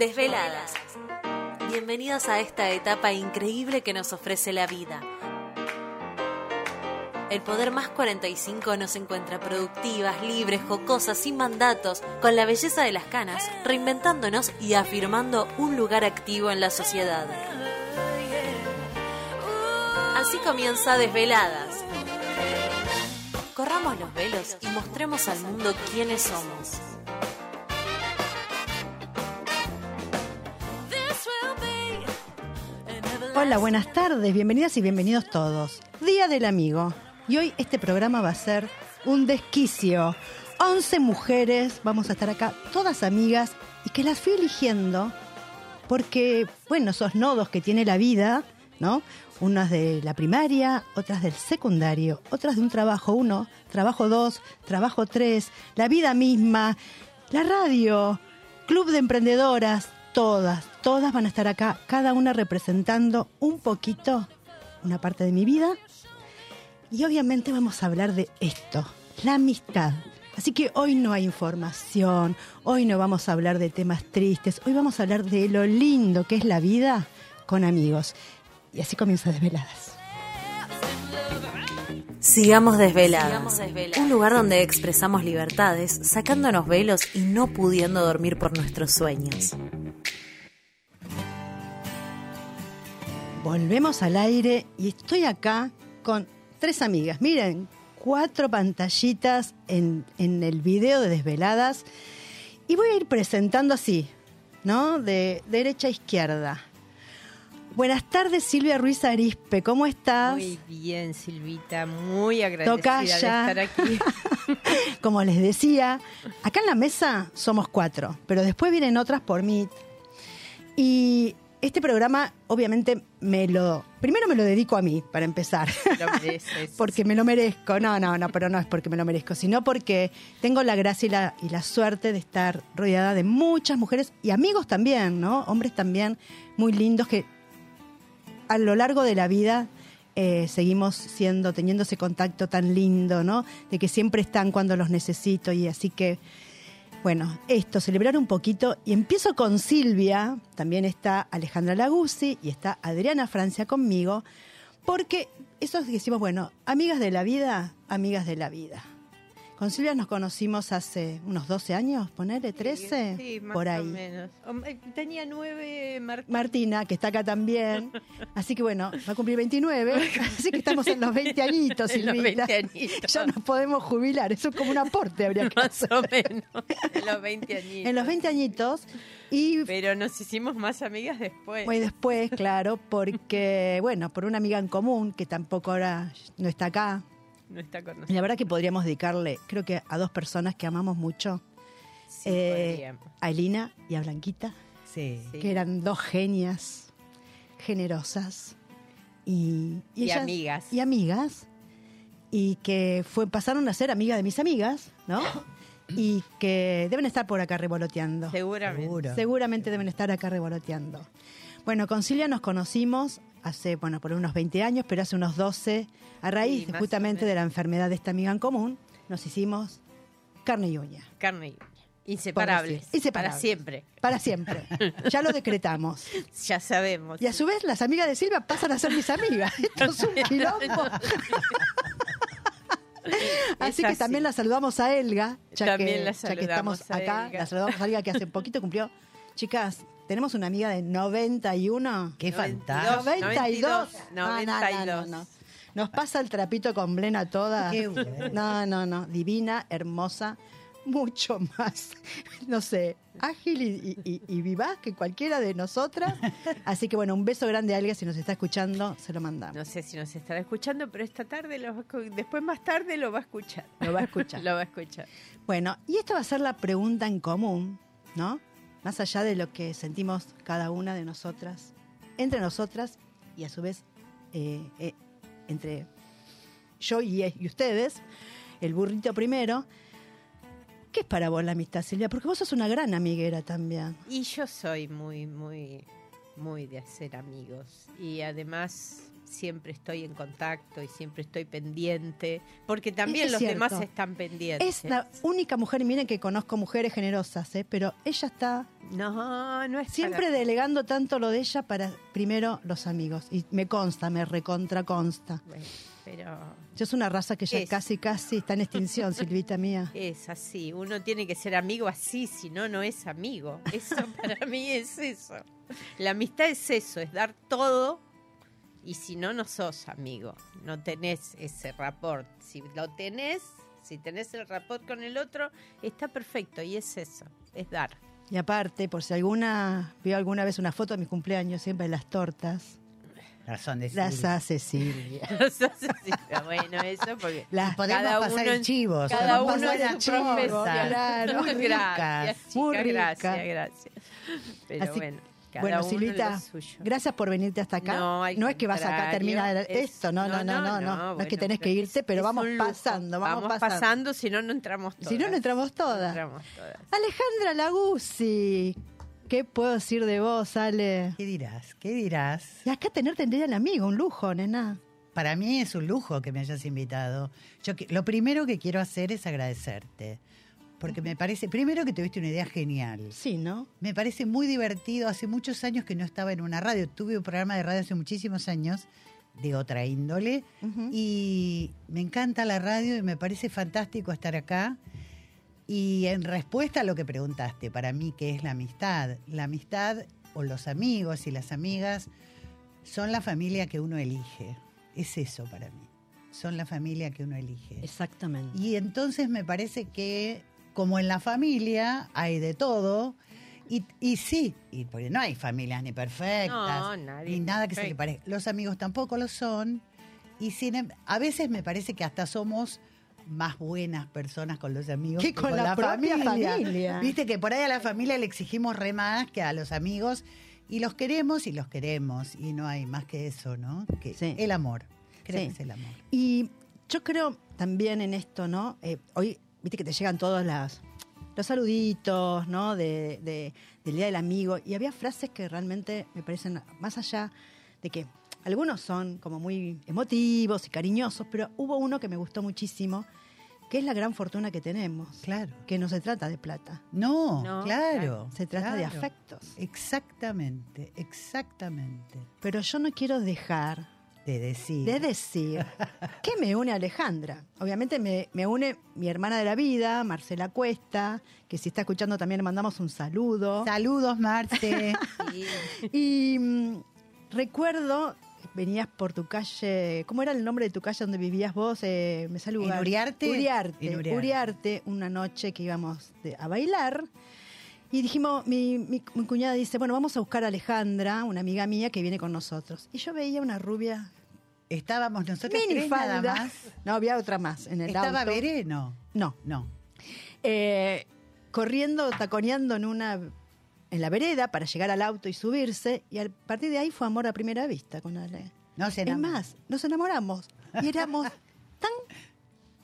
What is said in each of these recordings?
Desveladas. Bienvenidos a esta etapa increíble que nos ofrece la vida. El Poder Más 45 nos encuentra productivas, libres, jocosas, sin mandatos, con la belleza de las canas, reinventándonos y afirmando un lugar activo en la sociedad. Así comienza Desveladas. Corramos los velos y mostremos al mundo quiénes somos. Hola, buenas tardes, bienvenidas y bienvenidos todos. Día del amigo. Y hoy este programa va a ser un desquicio. 11 mujeres, vamos a estar acá, todas amigas, y que las fui eligiendo porque, bueno, esos nodos que tiene la vida, ¿no? Unas de la primaria, otras del secundario, otras de un trabajo uno, trabajo dos, trabajo tres, la vida misma, la radio, club de emprendedoras, todas, todas van a estar acá, cada una representando un poquito una parte de mi vida. Y obviamente vamos a hablar de esto, la amistad. Así que hoy no hay información, hoy no vamos a hablar de temas tristes, hoy vamos a hablar de lo lindo que es la vida con amigos. Y así comienza Desveladas. Sigamos desveladas. Un lugar donde expresamos libertades, sacándonos velos y no pudiendo dormir por nuestros sueños. Volvemos al aire y estoy acá con tres amigas. Miren, cuatro pantallitas en, en el video de Desveladas. Y voy a ir presentando así, ¿no? De derecha a izquierda. Buenas tardes, Silvia Ruiz Arispe, ¿cómo estás? Muy bien, Silvita, muy agradecida Tocaya. de estar aquí. Como les decía, acá en la mesa somos cuatro, pero después vienen otras por mí. Y este programa, obviamente, me lo. Primero me lo dedico a mí, para empezar. Lo mereces. porque me lo merezco. No, no, no, pero no es porque me lo merezco, sino porque tengo la gracia y la, y la suerte de estar rodeada de muchas mujeres y amigos también, ¿no? Hombres también muy lindos que a lo largo de la vida eh, seguimos siendo, teniendo ese contacto tan lindo, ¿no? De que siempre están cuando los necesito y así que, bueno, esto, celebrar un poquito. Y empiezo con Silvia, también está Alejandra Laguzzi y está Adriana Francia conmigo, porque eso decimos, bueno, amigas de la vida, amigas de la vida. Con Silvia nos conocimos hace unos 12 años, ponele 13, Sí, más por ahí. o menos. O- eh, Tenía nueve, Martín. Martina, que está acá también. Así que bueno, va a cumplir 29. Así que estamos en los 20 añitos, En los Silvita. 20 añitos. Ya nos podemos jubilar. Eso es como un aporte, habría que Más hacer. o menos. En los 20 añitos. En los 20 añitos. Y Pero nos hicimos más amigas después. fue después, claro, porque, bueno, por una amiga en común, que tampoco ahora no está acá. No está con Y nosotros. la verdad que podríamos dedicarle, creo que a dos personas que amamos mucho. Sí, eh, a Elina y a Blanquita. Sí. que eran dos genias generosas y, Y ellas- amigas. y amigas y que fue pasaron a ser amigas de mis amigas no y que deben estar por acá revoloteando Seguramente. seguramente deben estar acá revoloteando bueno con Silvia nos conocimos hace bueno por unos 20 años pero hace unos 12 a raíz Sí, justamente de la enfermedad de esta amiga en común nos hicimos carne y uña Carne y uña. Inseparables. Inseparables. Para siempre. para siempre ya lo decretamos Ya sabemos. Y a su vez, las amigas de Silvia pasan a ser mis amigas. Esto es un quilombo. Así que también la saludamos a Elga, ya, También que, la ya que estamos acá. La saludamos a Elga que hace poquito cumplió. Chicas, tenemos una amiga de 91. Qué 92, fantástico. 92. 92. No, no, no, no, no. Nos pasa el trapito con Blena toda. Qué. No, no, no. Divina, hermosa, mucho más, no sé, ágil y, y- y vivaz que cualquiera de nosotras. Así que bueno, un beso grande a Elga si nos está escuchando, se lo mandamos. No sé si nos estará escuchando, pero esta tarde, lo va después más tarde lo va a escuchar. Lo va a escuchar. lo va a escuchar. Bueno, y esta va a ser la pregunta en común, ¿no? Más allá de lo que sentimos cada una de nosotras, entre nosotras y a su vez eh, eh, entre yo y, y ustedes, el burrito primero. ¿Qué es para vos la amistad, Silvia? Porque vos sos una gran amiguera también. Y yo soy muy, muy muy de hacer amigos. Y además siempre estoy en contacto y siempre estoy pendiente, porque también Es los cierto. demás están pendientes. Es la única mujer, y miren que conozco mujeres generosas, ¿eh? pero ella está No, no es siempre para- delegando tanto lo de ella para primero los amigos. Y me consta, me recontra consta. Bueno, pero Yo es una raza que ya Es. casi, casi está en extinción, Silvita mía. es así. Uno tiene que ser amigo así, si no, no es amigo. Eso para mí es eso. La amistad es eso, es dar todo. Y si no, no sos amigo. No tenés ese rapport. Si lo tenés, si tenés el rapport con el otro, está perfecto. Y es eso, es dar. Y aparte, por si alguna vio alguna vez una foto de mi cumpleaños, siempre las tortas, Razón de las Silvia. hace Silvia. bueno, eso porque Las podemos cada pasar uno el chivo. cada uno en su profesión. claro. Muy gracias, ricas, muy chica, gracias, ricas. gracias. Pero Así- bueno, cada bueno, Silvita, gracias por venirte hasta acá. No, es que vas acá, contrario, termina es- esto, no, no, no, no, no. No, es que tenés que irte, pero vamos pasando, vamos, Vamos pasando. pasando, si no, no entramos todas. Si no, no entramos todas. entramos todas. Alejandra Laguzzi, ¿qué puedo decir de vos, Ale? ¿Qué dirás? ¿Qué dirás? Y acá tenerte en del amigo, un lujo, nena. Para mí es un lujo que me hayas invitado. Yo lo primero que quiero hacer es agradecerte. Porque me parece, primero que tuviste una idea genial. Sí, ¿no? Me parece muy divertido. Hace muchos años que no estaba en una radio. Tuve un programa de radio hace muchísimos años de otra índole. Y me encanta la radio y me parece fantástico estar acá. Y en respuesta a lo que preguntaste, para mí, ¿qué es la amistad? La amistad o los amigos y las amigas son la familia que uno elige. Es eso para mí. Son la familia que uno elige. Exactamente. Y entonces me parece que, como en la familia, hay de todo. Y, y sí, y porque no hay familias ni perfectas, No, nadie ni nada que se le parezca. Los amigos tampoco lo son. Y sin, em- a veces me parece que hasta somos más buenas personas con los amigos Que con la propia familia. Viste que por ahí a la familia le exigimos re más que a los amigos. Y los queremos y los queremos. Y no hay más que eso, ¿no? Que Sí. el amor. Creo Sí. que es el amor. Y yo creo también en esto, ¿no? Eh, hoy, viste que te llegan todos las, los saluditos, ¿no? De, de- del Día del Amigo. Y había frases que realmente me parecen, más allá de que algunos son como muy emotivos y cariñosos, pero hubo uno que me gustó muchísimo, que es la gran fortuna que tenemos. Claro. Que no se trata de plata, No, No, claro. se trata de afectos. Exactamente, exactamente. Pero yo no quiero dejar De decir. de decir que me une a Alejandra. Obviamente me, me une mi hermana de la vida, Marcela Cuesta, que si está escuchando también le mandamos un saludo. Saludos, Marce. Y Y mm, recuerdo, venías por tu calle, ¿cómo era el nombre de tu calle donde vivías vos? Eh, me un ¿En. Uriarte? Uriarte. En Uriarte. Uriarte, una noche que íbamos de- a bailar. Y dijimos, mi, mi- mi cuñada dice, bueno, vamos a buscar a Alejandra, una amiga mía que viene con nosotros. Y yo veía una rubia Estábamos nosotros tres nada más. No, había otra más en el Estaba auto. Veré, no. No. No. Eh, corriendo, taconeando en una en la vereda para llegar al auto y subirse. Y a partir de ahí fue amor a primera vista con Ale. No se Es más, nos enamoramos. Y éramos tan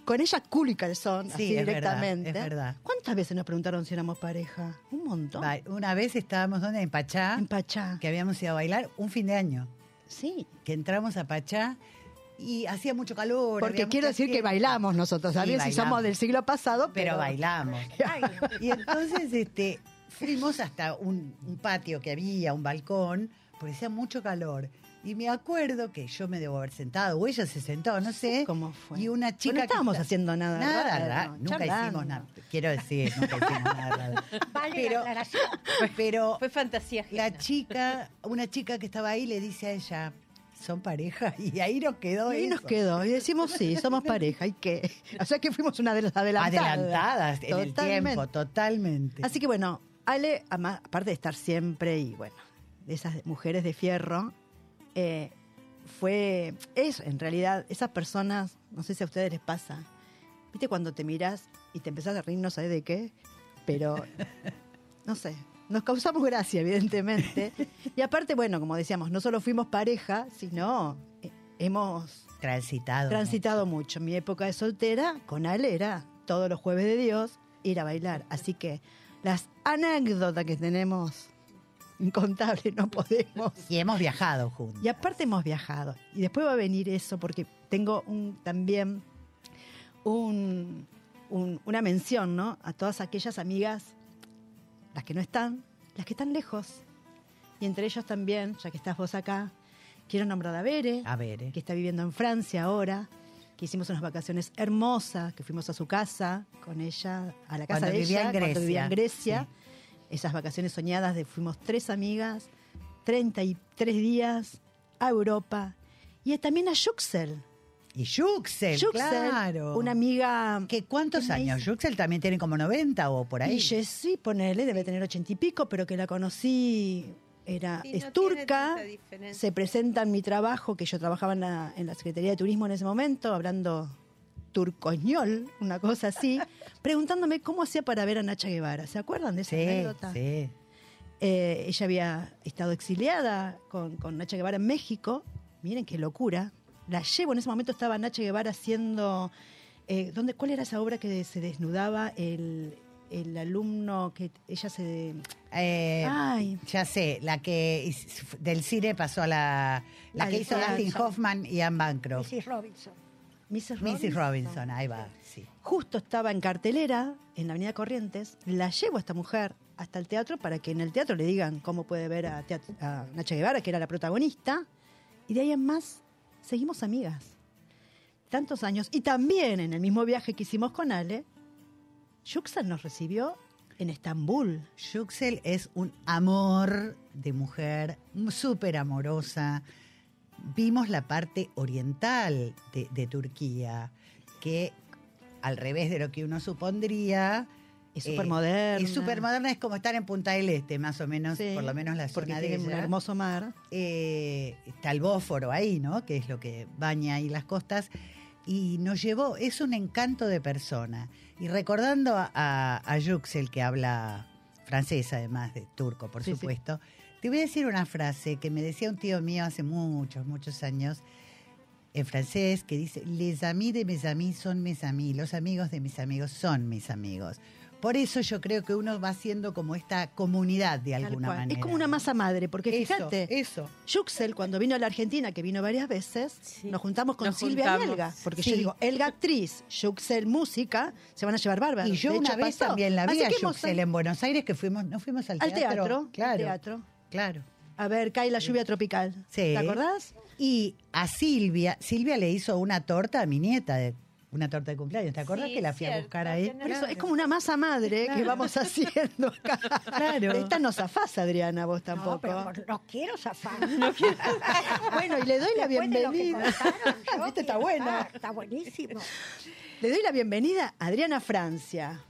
con ella culo y calzón, Sí, así es verdad, directamente. es verdad. ¿Cuántas veces nos preguntaron si éramos pareja? Un montón. Una vez estábamos ¿dónde? en Pachá, En Pachá. que habíamos ido a bailar un fin de año. Sí. Que entramos a Pachá y hacía mucho calor. Porque quiero decir que bailamos nosotros. Sí, También si somos del siglo pasado, pero, pero bailamos. y entonces este, fuimos hasta un, un patio que había, un balcón, porque hacía mucho calor. Y me acuerdo que yo me debo haber sentado, o ella se sentó, no sé. ¿Cómo fue? Y una chica. Pero no que estábamos está- haciendo nada Nada, raro, raro, Nunca charlando. hicimos nada. Quiero decir, nunca hicimos nada raro. pero, pero fue fantasía. la ajena. chica, una chica que estaba ahí le dice a ella, son pareja, y ahí nos quedó Y ahí nos quedó. Y decimos, sí, somos pareja. ¿Y qué? O sea que fuimos una de las adelantadas. Adelantadas en el Totalmente. tiempo, totalmente. Así que bueno, Ale, aparte de estar siempre y bueno, de esas mujeres de fierro, eh, fue, es en realidad, esas personas, no sé si a ustedes les pasa, viste cuando te miras y te empezás a reír, no sabes de qué, pero no sé, nos causamos gracia, evidentemente. Y aparte, bueno, como decíamos, no solo fuimos pareja, sino eh, hemos transitado. transitado mucho. Mi época de soltera con Ale era todos los jueves de Dios ir a bailar. Así que las anécdotas que tenemos incontable, no podemos. Y hemos viajado juntos. Y aparte hemos viajado. Y después va a venir eso, porque tengo un, también un- un- una mención, ¿no? A todas aquellas amigas, las que no están, las que están lejos. Y entre ellos también, ya que estás vos acá, quiero nombrar a Bere, A ver, eh. que está viviendo en Francia ahora, que hicimos unas vacaciones hermosas, que fuimos a su casa con ella, a la casa Cuando de vivía ella, en cuando vivía en Grecia, Grecia. Esas vacaciones soñadas de fuimos tres amigas, 33 días a Europa. Y también a Yuxel. Y Yuxel, Yuxel, claro. una amiga ¿Qué, ¿Cuántos años? hizo- Yuxel también tiene como 90 o por ahí. Y Jessy, ponele, debe tener ochenta y pico, pero que la conocí, era, Sí, es turca, se presenta en mi trabajo, que yo trabajaba en la, en la Secretaría de Turismo en ese momento, hablando turcoñol, una cosa así, preguntándome cómo hacía para ver a Nacha Guevara. ¿Se acuerdan de esa Sí, anécdota? sí. Eh, ella había estado exiliada con, con Nacha Guevara en México. Miren qué locura. La llevo, en ese momento estaba Nacha Guevara haciendo... eh, ¿dónde, ¿Cuál era esa obra que se desnudaba el, el alumno que ella se... Eh, Ay, Ya sé, la que del cine pasó a la, la que hizo. Dustin Hoffman y Anne Bancroft. Mrs. Robinson. Mrs. Mrs. Robinson, ahí va, sí. Justo estaba en cartelera en la Avenida Corrientes. La llevo a esta mujer hasta el teatro para que en el teatro le digan cómo puede ver a, Nacha Guevara, que era la protagonista. Y de ahí en más, seguimos amigas. Tantos años. Y también en el mismo viaje que hicimos con Ale, Yuxal nos recibió en Estambul. Yuxel es un amor de mujer, súper amorosa. Vimos la parte oriental de, de Turquía, que al revés de lo que uno supondría, Es Eh, súper moderna. es súper moderna, es como estar en Punta del Este, más o menos, Sí, por lo menos la Porque zona de un hermoso mar. eh, está el Bósforo ahí, ¿no? Que es lo que baña ahí las costas. Y nos llevó, es un encanto de persona. Y recordando a, a, a Yuxel, que habla francés, además de turco, por Sí, sí. Te voy a decir una frase que me decía un tío mío hace muchos, muchos años, en francés, que dice, les amis de mes amis son mes amis, los amigos de mis amigos son mis amigos. Por eso yo creo que uno va haciendo como esta comunidad de alguna manera. Es como una masa madre, porque Eso, fíjate, eso. Yuxel, cuando vino a la Argentina, que vino varias veces, Sí. nos juntamos con Nos Silvia juntamos. Elga. Porque Sí. yo digo, Elga actriz, Yuxel música, se van a llevar bárbaro. Y yo De una hecho, vez pasó. también la vi Así a Yuxel en Buenos Aires, que fuimos, no fuimos al Al teatro. teatro, claro, al teatro. Claro. A ver, cae la lluvia tropical. Sí. ¿Te acordás? Y a Silvia, Silvia le hizo una torta a mi nieta, de, una torta de cumpleaños. ¿Te acuerdas Sí, que la fui a buscar ahí? Por eso es como una masa madre que vamos haciendo acá. Claro. Esta no zafás, Adriana, vos No, tampoco. pero por- no quiero zafar. Bueno, y le doy la Después bienvenida. contaron, Viste, está quiero buena. Está buenísimo. Le doy la bienvenida a Adriana Francia.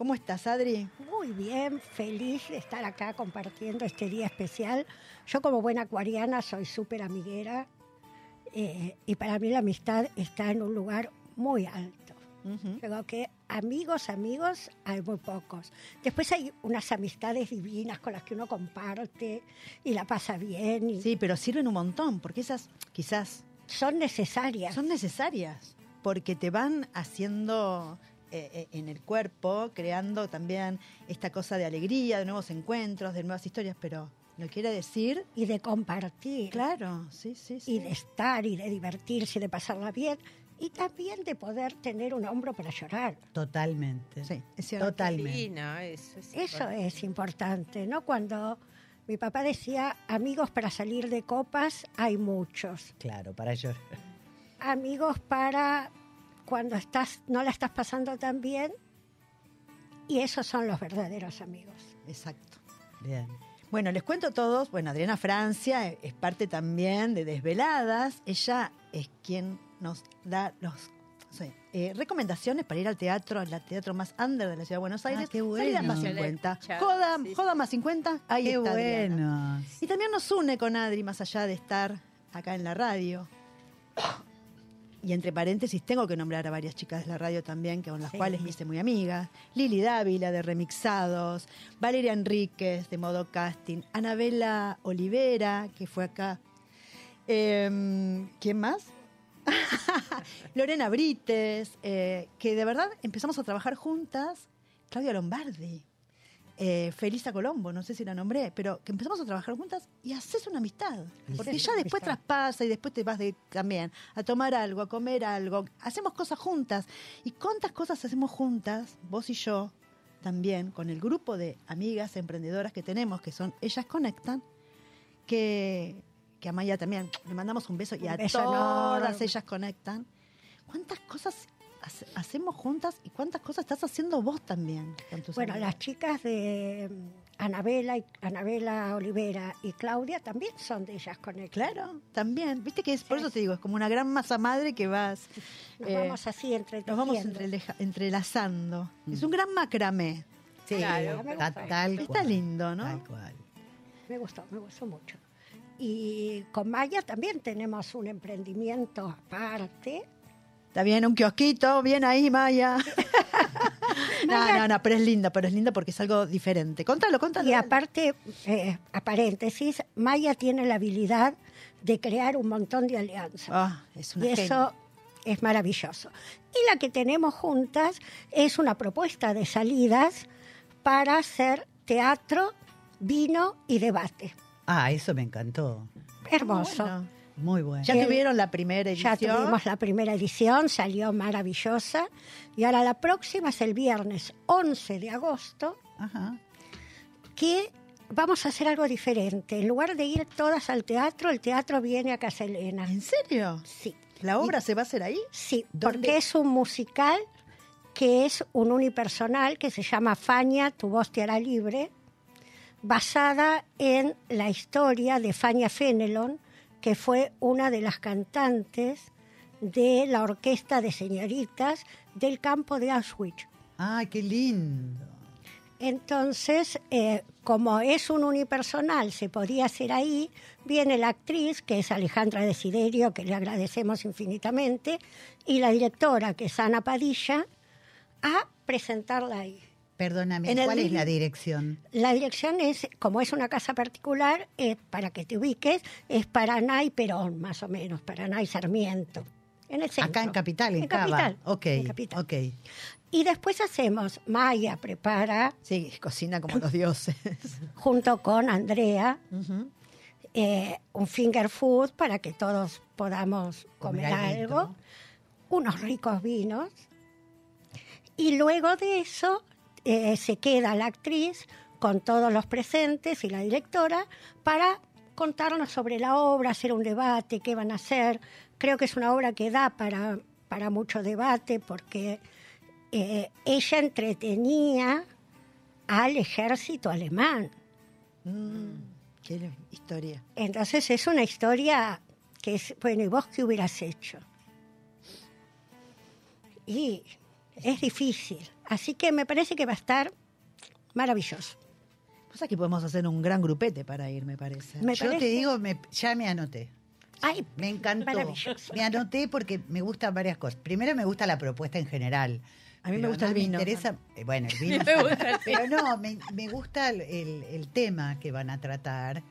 ¿Cómo estás, Adri? Muy bien, feliz de estar acá compartiendo este día especial. Yo como buena acuariana soy súper amiguera eh, y para mí la amistad está en un lugar muy alto. Creo que amigos, amigos, hay muy pocos. Después hay unas amistades divinas con las que uno comparte y la pasa bien y Sí, pero sirven un montón, porque esas quizás son necesarias. son necesarias, porque te van haciendo eh, eh, en el cuerpo, creando también esta cosa de alegría, de nuevos encuentros, de nuevas historias, pero no quiere decir, y de compartir. claro, sí, sí, sí. y de estar y de divertirse y de pasarla bien y también de poder tener un hombro para llorar. Totalmente. Sí, es cierto. Totalmente. Sí, no, eso es Eso importante. es importante, ¿no? Cuando mi papá decía, amigos para salir de copas, hay muchos. Claro, para llorar. Amigos para cuando estás no la estás pasando tan bien y esos son los verdaderos amigos. Exacto. Bien. Bueno, les cuento a todos. Bueno, Adriana Francia es parte también de Desveladas. Ella es quien nos da los eh, recomendaciones para ir al teatro, al teatro más under de la ciudad de Buenos Aires. qué bueno. Salida más Ya la he 50. escuchado, Joda, sí, joda más 50. Ahí Qué está Adriana. bueno. Y también nos une con Adri, más allá de estar acá en la radio. Y entre paréntesis, tengo que nombrar a varias chicas de la radio también, que con las Sí. cuales me hice muy amiga. Lili Dávila, de Remixados. Valeria Enríquez, de Modo Casting. Anabela Olivera, que fue acá. Em, ¿Quién más? Lorena Brites, eh, que de verdad empezamos a trabajar juntas. Claudia Lombardi. Eh, Felisa Colombo, no sé si la nombré, pero que empezamos a trabajar juntas y haces una amistad. Porque ya después traspasa y después te vas de, también a tomar algo, a comer algo. Hacemos cosas juntas. ¿Y cuántas cosas hacemos juntas, vos y yo, también, con el grupo de amigas emprendedoras que tenemos, que son Ellas Conectan, que, que a Maya también le mandamos un beso y a beso todas ellas conectan. ¿Cuántas cosas hace- hacemos juntas y cuántas cosas estás haciendo vos también con tus Bueno, amigas? las chicas de mm, Anabela, y, Anabela Olivera y Claudia también son de ellas con el Claro, también. Viste que es, por eso te digo, es como una gran masa madre que vas. Nos eh, vamos así entre nos vamos entreleja- entrelazando. Es un gran macramé. Sí, Claro, me ta- gusta. tal Está cual, lindo, ¿no? Tal cual. Me gustó, me gustó mucho. Y con Maya también tenemos un emprendimiento aparte. Está bien, un kiosquito, bien ahí, Maya. no, no, no, pero es linda, pero es linda porque es algo diferente. Contalo, contalo. Y aparte, eh, a paréntesis, Maya tiene la habilidad de crear un montón de alianzas. Ah, es una y genia. eso es maravilloso. Y la que tenemos juntas es una propuesta de salidas para hacer teatro, vino y debate. Ah, eso me encantó. Hermoso. Bueno, Muy bueno. ya tuvieron la primera Ya edición. tuvimos la primera edición, salió maravillosa. Y ahora la próxima es el viernes 11 de agosto, Ajá. que vamos a hacer algo diferente. En lugar de ir todas al teatro, el teatro viene a Casa Elena. ¿En serio? Sí, ¿La obra se va a hacer ahí? sí, ¿Dónde? porque es un musical que es un unipersonal que se llama Fania, tu voz te hará libre, basada en la historia de Fania Fenelon, que fue una de las cantantes de la orquesta de señoritas del campo de Auschwitz. Ah, qué lindo. Entonces, eh, como es un unipersonal, se podía hacer ahí, viene la actriz, que es Alejandra Desiderio, que le agradecemos infinitamente, y la directora, que es Ana Padilla, a presentarla ahí. Perdóname, el ¿cuál es la dirección? La dirección es, como es una casa particular, eh, para que te ubiques, es Paraná y Perón, más o menos, Paraná y Sarmiento. En el centro. Acá en Capital, en, En Cava. Capital, Ok, en Capital. ok. Y después hacemos, Maya prepara, Sí, cocina como los dioses. junto con Andrea, eh, un finger food para que todos podamos comer, Comer algo, unos ricos vinos. Y luego de eso eh, se queda la actriz con todos los presentes y la directora para contarnos sobre la obra, hacer un debate, qué van a hacer. Creo que es una obra que da para, para mucho debate porque eh, ella entretenía al ejército alemán. Mm, qué historia. Entonces es una historia que es, bueno, ¿y vos qué hubieras hecho? Y es difícil. Así que me parece que va a estar maravilloso. Pues aquí podemos hacer un gran grupete para ir, me parece. Me Yo te digo, me- ya me anoté. Ay, Me encantó. Me anoté porque me gustan varias cosas. Primero me gusta la propuesta en general. A mí me gusta el vino. Me interesa, bueno, el vino. Me gusta el Pero no, me, me gusta el, el- el tema que van a tratar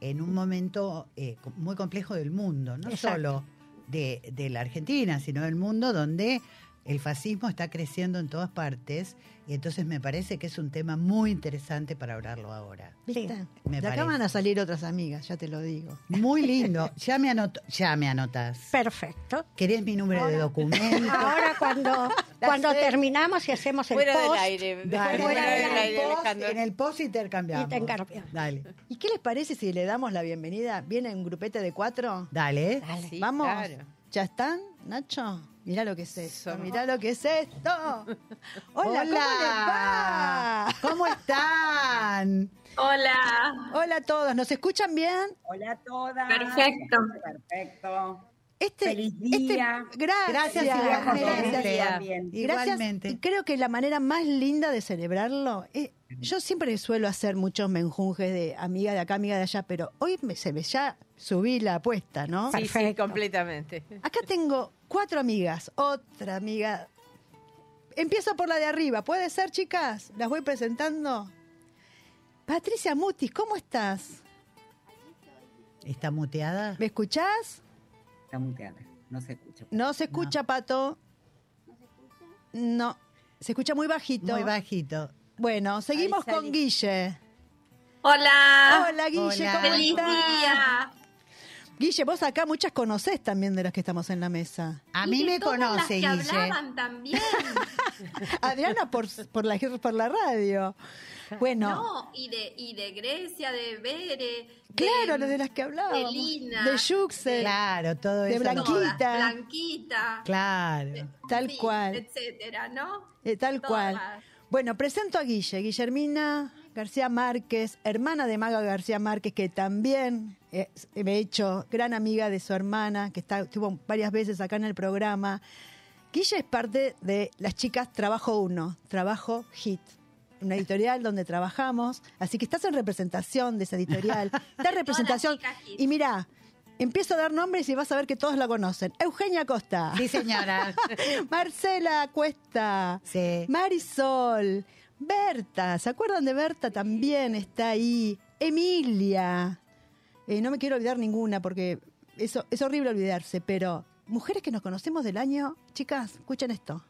en un momento eh, muy complejo del mundo, no Exacto. solo de, de la Argentina, sino del mundo donde el fascismo está creciendo en todas partes y entonces me parece que es un tema muy interesante para hablarlo ahora. ¿Viste? Sí, me de acá van a salir otras amigas, ya te lo digo. Muy lindo. Ya me anoto, ya me anotas. perfecto. ¿Querés mi número de documento? Ahora cuando, cuando terminamos y hacemos el Fuera del post, aire. Dale, Fuera del en el aire, post-. En el post intercambiamos. Intercambiamos. Dale, ¿Y qué les parece si le damos la bienvenida? ¿Viene un grupete de cuatro? dale. Dale. Sí, Vamos. claro. ¿Ya están, Nacho? Mirá lo que es esto, Somos- mirá lo que es esto. Hola, ¿cómo les va? ¿Cómo están? Hola. Hola a todos, ¿nos escuchan bien? Hola a todas. Perfecto. Perfecto. Este, Feliz este- día. gracias, Gracias, gracias. Gracias. Igualmente. Y creo que la manera más linda de celebrarlo, es- yo siempre suelo hacer muchos menjunjes de amiga de acá, amiga de allá, pero hoy me, se me ya subí la apuesta, ¿no? Sí, sí, Perfecto. completamente. Acá tengo cuatro amigas, otra amiga. Empiezo por la de arriba, ¿puede ser, chicas? Las voy presentando. Patricia Mutis, ¿cómo estás? ¿Está muteada? ¿Me escuchás? Está muteada. No se escucha. No se escucha, Pato. ¿No se escucha? No, se escucha muy bajito. Muy bajito. Bueno, seguimos con. Guille. Hola. Hola, Guille, Hola. ¿cómo Feliz estás? día. Guille, vos acá muchas conocés también de las que estamos en la mesa. A mí de me todas las conoce, que Guille. hablaban también. Adriana por, por, la, por la radio. Bueno, No, y de, y de Grecia, de Bere. claro, de, lo de las que hablábamos. de Lina. De Yuxel. Claro, todo De eso. Blanquita. todas, Blanquita. Claro. Tal sí, cual. Etcétera, ¿no? Eh, tal Todas. cual. Bueno, presento a Guille, Guillermina García Márquez, hermana de Maga García Márquez, que también eh, me he hecho gran amiga de su hermana, que está, estuvo varias veces acá en el programa. Guille es parte de las chicas Trabajo Uno, Trabajo Hit, una editorial donde trabajamos, así que estás en representación de esa editorial, da representación. Y mira, empiezo a dar nombres y vas a ver que todos la conocen. Eugenia Costa. Sí, señora. Marcela Cuesta, Sí. Marisol, Berta, ¿se acuerdan de Berta? También está ahí. Emilia. Eh, no me quiero olvidar ninguna porque eso es horrible olvidarse, pero mujeres que nos conocemos del año, chicas, escuchen esto.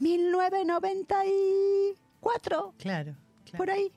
1994, Claro. claro. por ahí.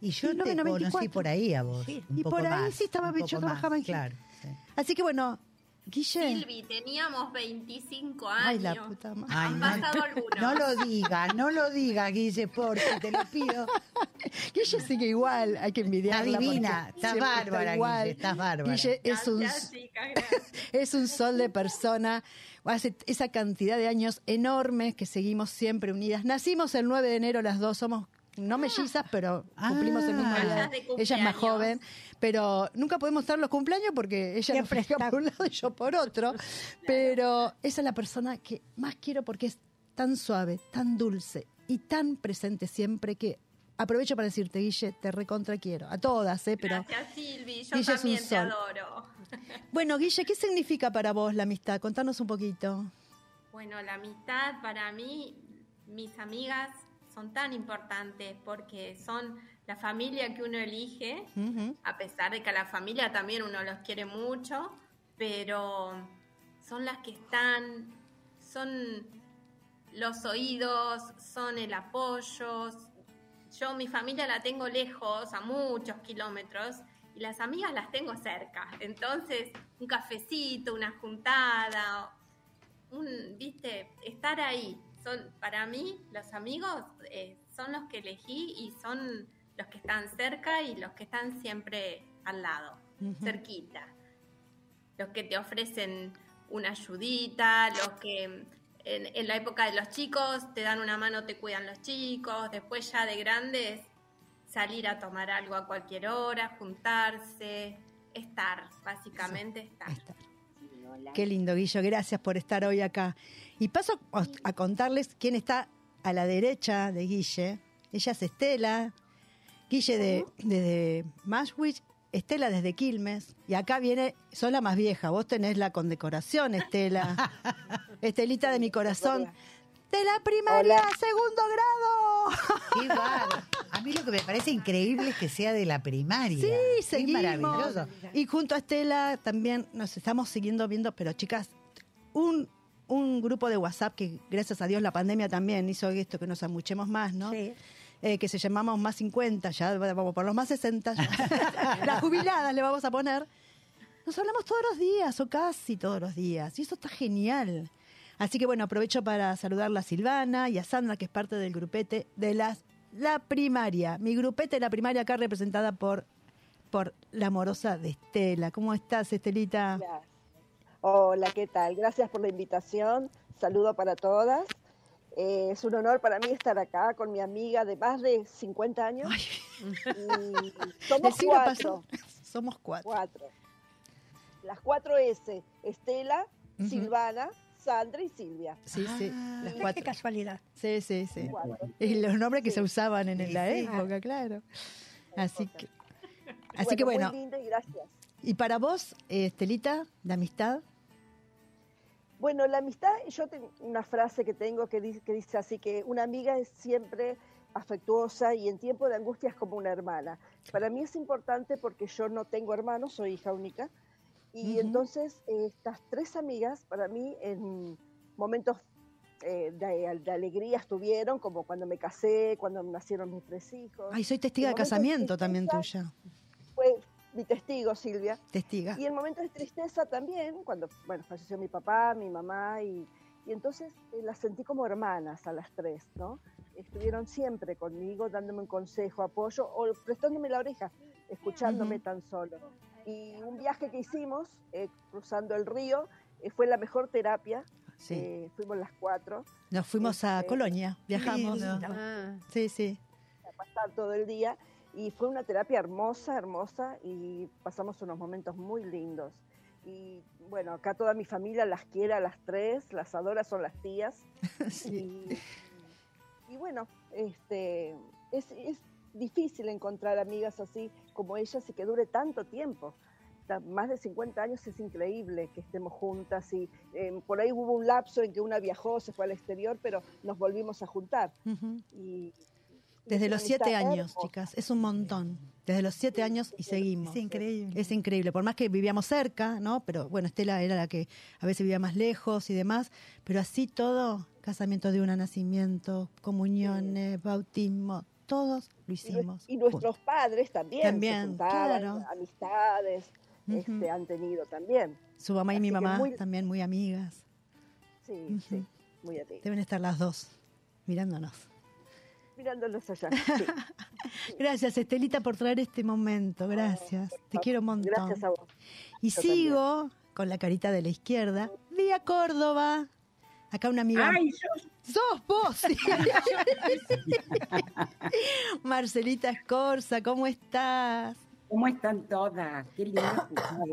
Y yo te 1994. conocí por ahí a vos. Sí, y por ahí más, sí estaba- yo trabajaba en. Claro. sí. Así que bueno, Guille. Silvi, teníamos 25 años. Ay, la puta madre. Ay, Han no, pasado algunos. no lo diga, no lo diga, Guille, porque te lo pido. Guille sigue igual, hay que envidiarla. Está divina, está bárbara, igual. Guille, estás bárbara. Guille es un, Gracias, chicas, gracias. es un sol de persona. Hace esa cantidad de años enormes que seguimos siempre unidas. Nacimos el 9 de enero las dos, somos no mellizas, pero cumplimos el mismo Ah. día. Ella es más joven, pero nunca podemos estar los cumpleaños porque ella nos festeja por un lado y yo por otro. Pero esa es la persona que más quiero porque es tan suave, tan dulce y tan presente siempre que aprovecho para decirte, Guille, te recontra quiero. A todas, ¿eh? Pero Gracias, Silvi. Guille Yo es un también te sol. adoro. Bueno, Guille, ¿qué significa para vos la amistad? Contanos un poquito. Bueno, la amistad para mí, mis amigas son tan importantes porque son la familia que uno elige, a pesar de que a la familia también uno los quiere mucho, pero son las que están, son los oídos, son el apoyo. Yo mi familia la tengo lejos, a muchos kilómetros, y las amigas las tengo cerca. Entonces, un cafecito, una juntada, un, viste, estar ahí. Son, para mí, los amigos eh, son los que elegí y son los que están cerca y los que están siempre al lado, cerquita. Los que te ofrecen una ayudita, los que en, en la época de los chicos te dan una mano, te cuidan los chicos, después ya de grandes salir a tomar algo a cualquier hora, juntarse, estar, básicamente estar. Qué lindo, Guillo. Gracias por estar hoy acá. Y paso a a contarles quién está a la derecha de Guille. Ella es Estela. Guille de, desde Mashwich. Estela desde Quilmes. Y acá viene, sos la más vieja. Vos tenés la condecoración, Estela. Estelita de mi corazón. De la primaria, segundo grado. Qué bárbaro. A mí lo que me parece increíble es que sea de la primaria. Sí, Es seguimos. maravilloso. Y junto a Estela también nos estamos siguiendo viendo, pero chicas, un, un grupo de WhatsApp que gracias a Dios la pandemia también hizo esto que nos amuchemos más, ¿no? Sí. Eh, que se llamamos Más 50, ya vamos por los más 60, ya. las jubiladas le vamos a poner. Nos hablamos todos los días, o casi todos los días, y eso está genial. Así que bueno, aprovecho para saludarla a Silvana y a Sandra, que es parte del grupete de las, la primaria. Mi grupete de la primaria acá representada por, por la amorosa de Estela. ¿Cómo estás, Estelita? Hola, ¿qué tal? Gracias por la invitación. Saludo para todas. Eh, es un honor para mí estar acá con mi amiga de más de 50 años. Y somos cuatro, pasó. Somos cuatro. cuatro. Las cuatro S, Estela. Silvana, Sandra y Silvia. Sí, sí, Ah. las Qué cuatro. casualidad. Sí, sí, sí. Cuatro. Y los nombres que se usaban en Sí, la sí. época, claro. Así que, así Bueno, que bueno, Muy linda y gracias. y para vos, eh, Estelita, de amistad, Bueno, la amistad, yo tengo una frase que tengo que dice, que dice así, que una amiga es siempre afectuosa y en tiempo de angustia es como una hermana. Para mí es importante porque yo no tengo hermanos, soy hija única, y Ujú. entonces eh, estas tres amigas, para mí, en momentos eh, de, de alegrías tuvieron, como cuando me casé, cuando nacieron mis tres hijos. Ay, soy testiga de casamiento también tuya. Fue mi testigo, Silvia. Testiga. Y en momentos de tristeza también, cuando bueno, falleció mi papá, mi mamá, y, y entonces eh, las sentí como hermanas a las tres, ¿no? Estuvieron siempre conmigo, dándome un consejo, apoyo, o prestándome la oreja, escuchándome tan solo. Y un viaje que hicimos, eh, cruzando el río, eh, fue la mejor terapia. Sí. Eh, fuimos las cuatro Nos fuimos a este, Colonia, viajamos. Ah, Sí, sí. a pasar todo el día y fue una terapia hermosa, hermosa y pasamos unos momentos muy lindos. Y bueno, acá toda mi familia las quiere a las tres, las adora, son las tías. Sí. Y, y bueno, este, es, es difícil encontrar amigas así como ellas y que dure tanto tiempo. Más de 50 años es increíble que estemos juntas y eh, por ahí hubo un lapso en que una viajó, se fue al exterior, pero nos volvimos a juntar. Y, y Desde es los siete años, hermosa. chicas. Es un montón. Desde los siete años y seguimos. Es increíble. Es increíble, por más que vivíamos cerca, ¿no? Pero bueno, Estela era la que a veces vivía más lejos y demás, pero así todo, casamiento de una, nacimiento, comuniones, bautismo, todos lo hicimos. y nuestros padres también, se También, juntaban, claro. amistades este, han tenido también. Su mamá y así mi mamá muy- también muy amigas. Sí, Ujú. sí, muy atentos. Deben estar las dos mirándonos. Mirándolos allá. sí. Gracias, Estelita, por traer este momento. Gracias. Te quiero un montón. Gracias a vos. Y Yo sigo con la carita de la izquierda, vía Córdoba. Acá una amiga. Ay, yo ¡Sos vos! Marcelita Escorza, ¿cómo estás? ¿Cómo están todas? Qué lindo.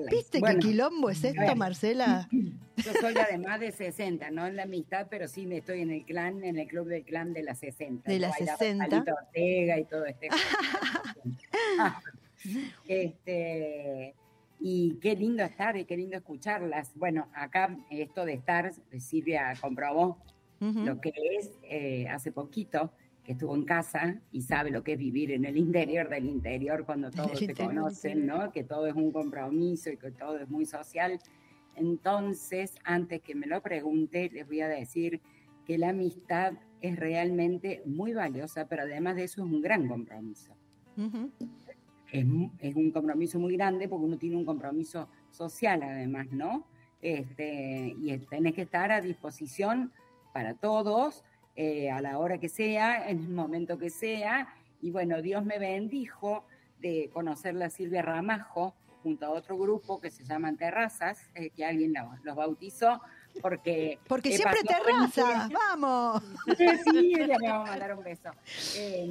¿Viste Bueno, qué quilombo es esto. Marcela? Yo soy además de 60, no en la amistad, pero sí estoy en el clan, en el club del clan de las 60. De las bailaba 60. Palito Ortega y todo este. Ah, este y qué lindo estar y qué lindo escucharlas. Bueno, acá esto de estar, Silvia comprobó Ujú. lo que es eh, hace poquito que estuvo en casa y sabe lo que es vivir en el interior del interior cuando todos se interior. conocen, ¿no? Que todo es un compromiso y que todo es muy social. Entonces, antes que me lo pregunte, les voy a decir que la amistad es realmente muy valiosa, pero además de eso es un gran compromiso. Ujú. Es, mu- es un compromiso muy grande porque uno tiene un compromiso social además, ¿no? Este, y es- tenés que estar a disposición para todos, eh, a la hora que sea, en el momento que sea. Y bueno, Dios me bendijo de conocerla a Silvia Ramajo junto a otro grupo que se llaman Terrazas, eh, que alguien lo- los bautizó, porque... Porque siempre pasó terraza, 20 vamos. sí, le vamos a mandar un beso. Eh,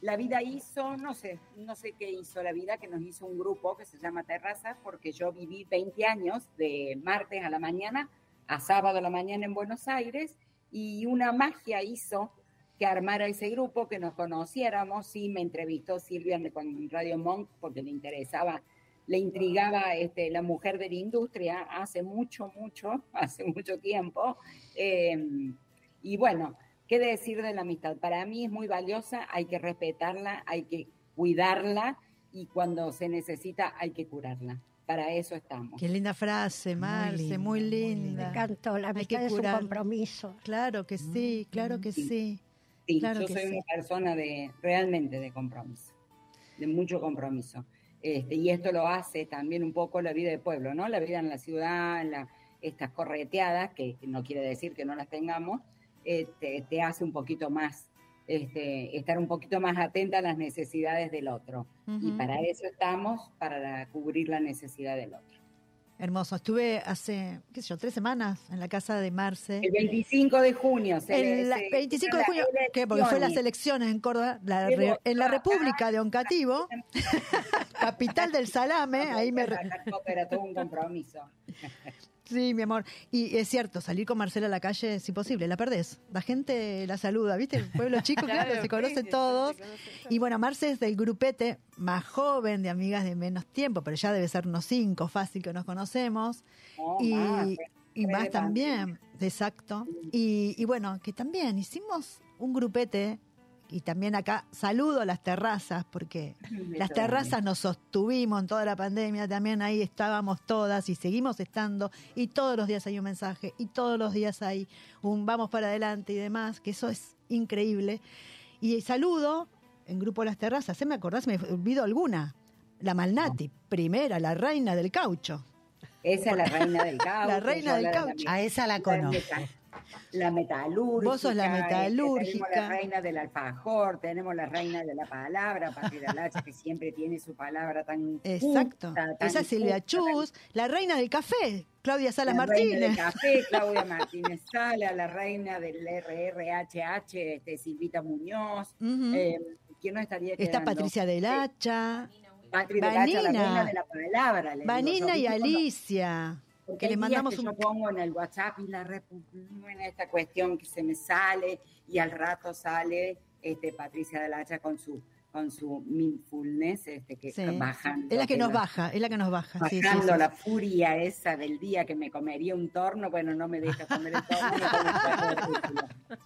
la vida hizo, no sé, no sé qué hizo la vida, que nos hizo un grupo que se llama Terraza, porque yo viví 20 años de martes a la mañana a sábado a la mañana en Buenos Aires y una magia hizo que armara ese grupo, que nos conociéramos. Sí, me entrevistó Silvia con Radio Monk porque le interesaba, le intrigaba este, la mujer de la industria hace mucho, mucho, hace mucho tiempo. Eh, y bueno, ¿qué decir de la amistad? Para mí es muy valiosa, hay que respetarla, hay que cuidarla y cuando se necesita hay que curarla. Para eso estamos. Qué linda frase, Marce, muy muy linda. Me encantó, la amistad es un compromiso. Claro que sí, claro que Sí. sí. Sí, Claro yo que soy sí. una persona de realmente de compromiso, de mucho compromiso. Este, y esto lo hace también un poco la vida de pueblo, ¿no? La vida en la ciudad, en la- estas correteadas, que no quiere decir que no las tengamos, este, te hace un poquito más, este, estar un poquito más atenta a las necesidades del otro. Y para eso estamos, para cubrir la necesidad del otro. Hermoso. Estuve hace, qué sé yo, tres semanas en la casa de Marce. El 25 de junio. se El se- 25 de junio, ¿qué? Porque fue las elecciones. en Córdoba, la Pero re- en la acá- República de Oncativo, capital del salame, ahí me... todo un compromiso. Sí, mi amor. Y es cierto, salir con Marcela a la calle es imposible, la perdés. La gente la saluda, ¿viste? El pueblo chico, claro, se conocen sí, todos. se. Y bueno, Marce es del grupete más joven, de amigas de menos tiempo, pero ya debe ser unos cinco, fácil que nos conocemos. No, y, más, y más también, exacto. Y, y bueno, que también hicimos un grupete y también acá saludo a las terrazas, porque las terrazas nos sostuvimos en toda la pandemia, también ahí estábamos todas y seguimos estando, y todos los días hay un mensaje, y todos los días hay un vamos para adelante y demás, que eso es increíble. Y saludo en Grupo Las Terrazas, ¿se me acordás? Me olvido alguna. La Malnati, primera, la reina del caucho. Esa es la reina del caucho. La reina del la- caucho. A esa la conozco. La metalúrgica. Vos sos la este, metalúrgica. Tenemos la reina del alfajor, tenemos la reina de la palabra, Patria Lacha, que siempre tiene su palabra tan Exacto. justa, tan Esa es Silvia tan Chus, la reina del café, Claudia Salas la reina del café, Claudia Martínez Sala, la reina del RRHH, este, Silvita Muñoz. Ujú. eh, ¿Quién no estaría Está? Patricia del Hacha, Patria de la Vanina. reina de la palabra. Vanina y ¿Viste cuando- Alicia. Porque le mandamos que un- yo pongo en el WhatsApp y la repu- en esta cuestión que se me sale y al rato sale este Patricia del Hacha con su con su mindfulness este que Sí. bajando Es la que nos baja, es la que nos baja. sí, sí, bajando sí. la furia esa del día que me comería un torno, bueno, no me deja comer el torno.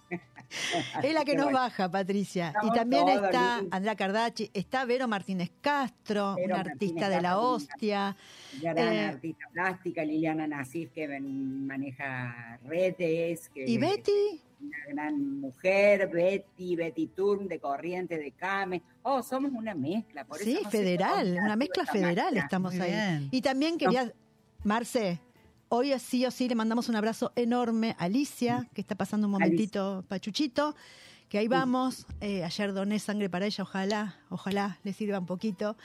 me Es la que nos bueno. baja, Patricia. Y también está Lili. Andrea Cardachi, está Vero Martínez Castro, Vero una Martínez artista de la hostia. Liliana, Eh, artista plástica, Liliana Nasif, que maneja redes. Que ¿Y Betty? Una gran mujer, Betty, Betty Turm, de Corriente, de Came. Oh, somos una mezcla. Por Sí, eso sé federal, una mezcla federal estamos Muy ahí. bien. Y también quería, Marce, hoy sí o sí le mandamos un abrazo enorme a Alicia, que está pasando un momentito pachuchito, que ahí vamos. Eh, ayer doné sangre para ella, ojalá, ojalá le sirva un poquito.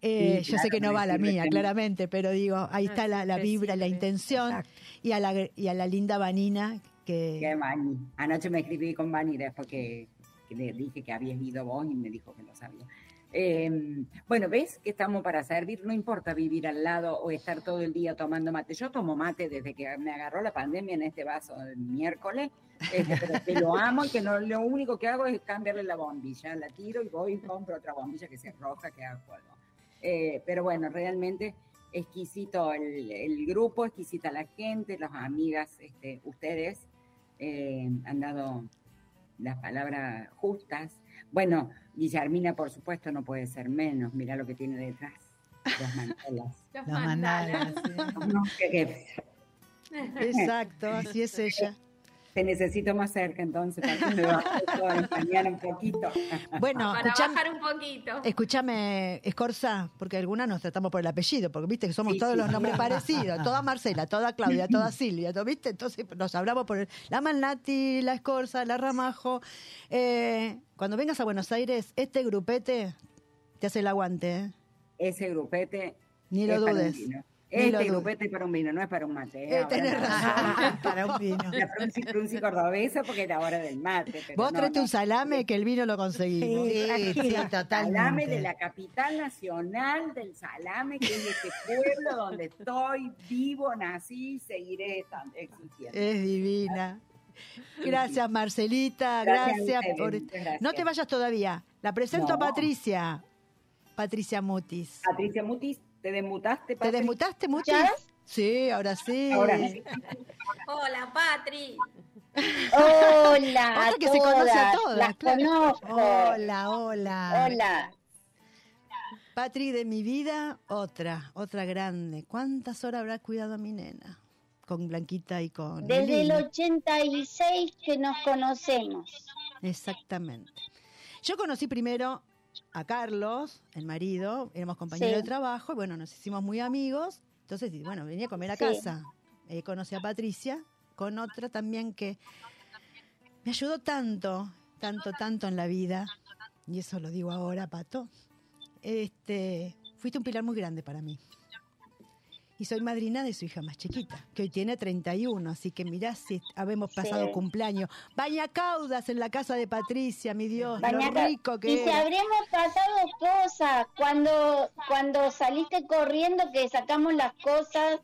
Eh, Sí, yo sé que no va a la mía, claramente, pero digo, ahí está la, la vibra, la intención. Exacto. Y a, la, y a la linda Vanina, que... Que Vani. Anoche me escribí con Vani después que, que le dije que habías ido vos y me dijo que no sabía. Eh, bueno, ¿ves que estamos para servir? No importa vivir al lado o estar todo el día tomando mate. Yo tomo mate desde que me agarró la pandemia en este vaso del miércoles, este, pero que lo amo y que no, lo único que hago es cambiarle la bombilla. La tiro y voy y compro otra bombilla que sea roja, que haga fuego. Eh, pero bueno, realmente exquisito el, el grupo, exquisita la gente, las amigas, este, ustedes eh, han dado las palabras justas. Bueno, Guillermina, por supuesto, no puede ser menos. Mira lo que tiene detrás. Las mandalas. Que- que Exacto, así es ella. Te necesito más cerca, entonces, para que me todo, un poquito. Bueno, Para bajar un poquito. escúchame, Escorza, porque algunas nos tratamos por el apellido, porque viste que somos Sí, todos sí. los nombres parecidos, toda Marcela, toda Claudia, toda Silvia, ¿no viste? Entonces nos hablamos por el- la Malnati, la Escorza, la Ramajo. Eh, cuando vengas a Buenos Aires, este grupete te hace el aguante, ¿eh? Ese grupete Ni lo es dudes. Este grupete es para un vino, no es para un mate. Eh, Ahora tenés razón. Para un vino. La frunzi cordobesa porque era hora del mate. pero Vos no, un salame que el vino lo conseguimos. Sí, sí, Salame de la capital nacional del salame, que es este pueblo donde estoy, vivo, nací y seguiré existiendo. Es divina. Gracias, Marcelita. Gracias por. gracias. No te vayas todavía. La presento a. Patricia. Patricia Mutis. Patricia Mutis, ¿te desmutaste, ¿Te Patri? desmutaste, Mutis? Sí, ahora sí. Ahora sí. Hola, Patri. Hola, Otra que se conoce a todas, las claro. Hola, hola. Hola. Patri de mi vida, otra, otra grande. ¿Cuántas horas habrá cuidado a mi nena? Con Blanquita y con. Desde el Lili. 86 que nos conocemos. Exactamente. Yo conocí primero a Carlos, el marido, éramos compañeros Sí. de trabajo, y bueno, nos hicimos muy amigos. Entonces, bueno, venía a comer a Sí. casa. Eh, conocí a Patricia, con otra también que me ayudó tanto, tanto, tanto en la vida. Y eso lo digo ahora, Pato. Este, fuiste un pilar muy grande para mí. Y soy madrina de su hija más chiquita, que hoy tiene 31, así que mirá si habemos pasado Sí. cumpleaños. Baña caudas en la casa de Patricia, mi Dios, Bañaca- lo rico que y si era. habremos pasado cosas cuando cuando saliste corriendo que sacamos las cosas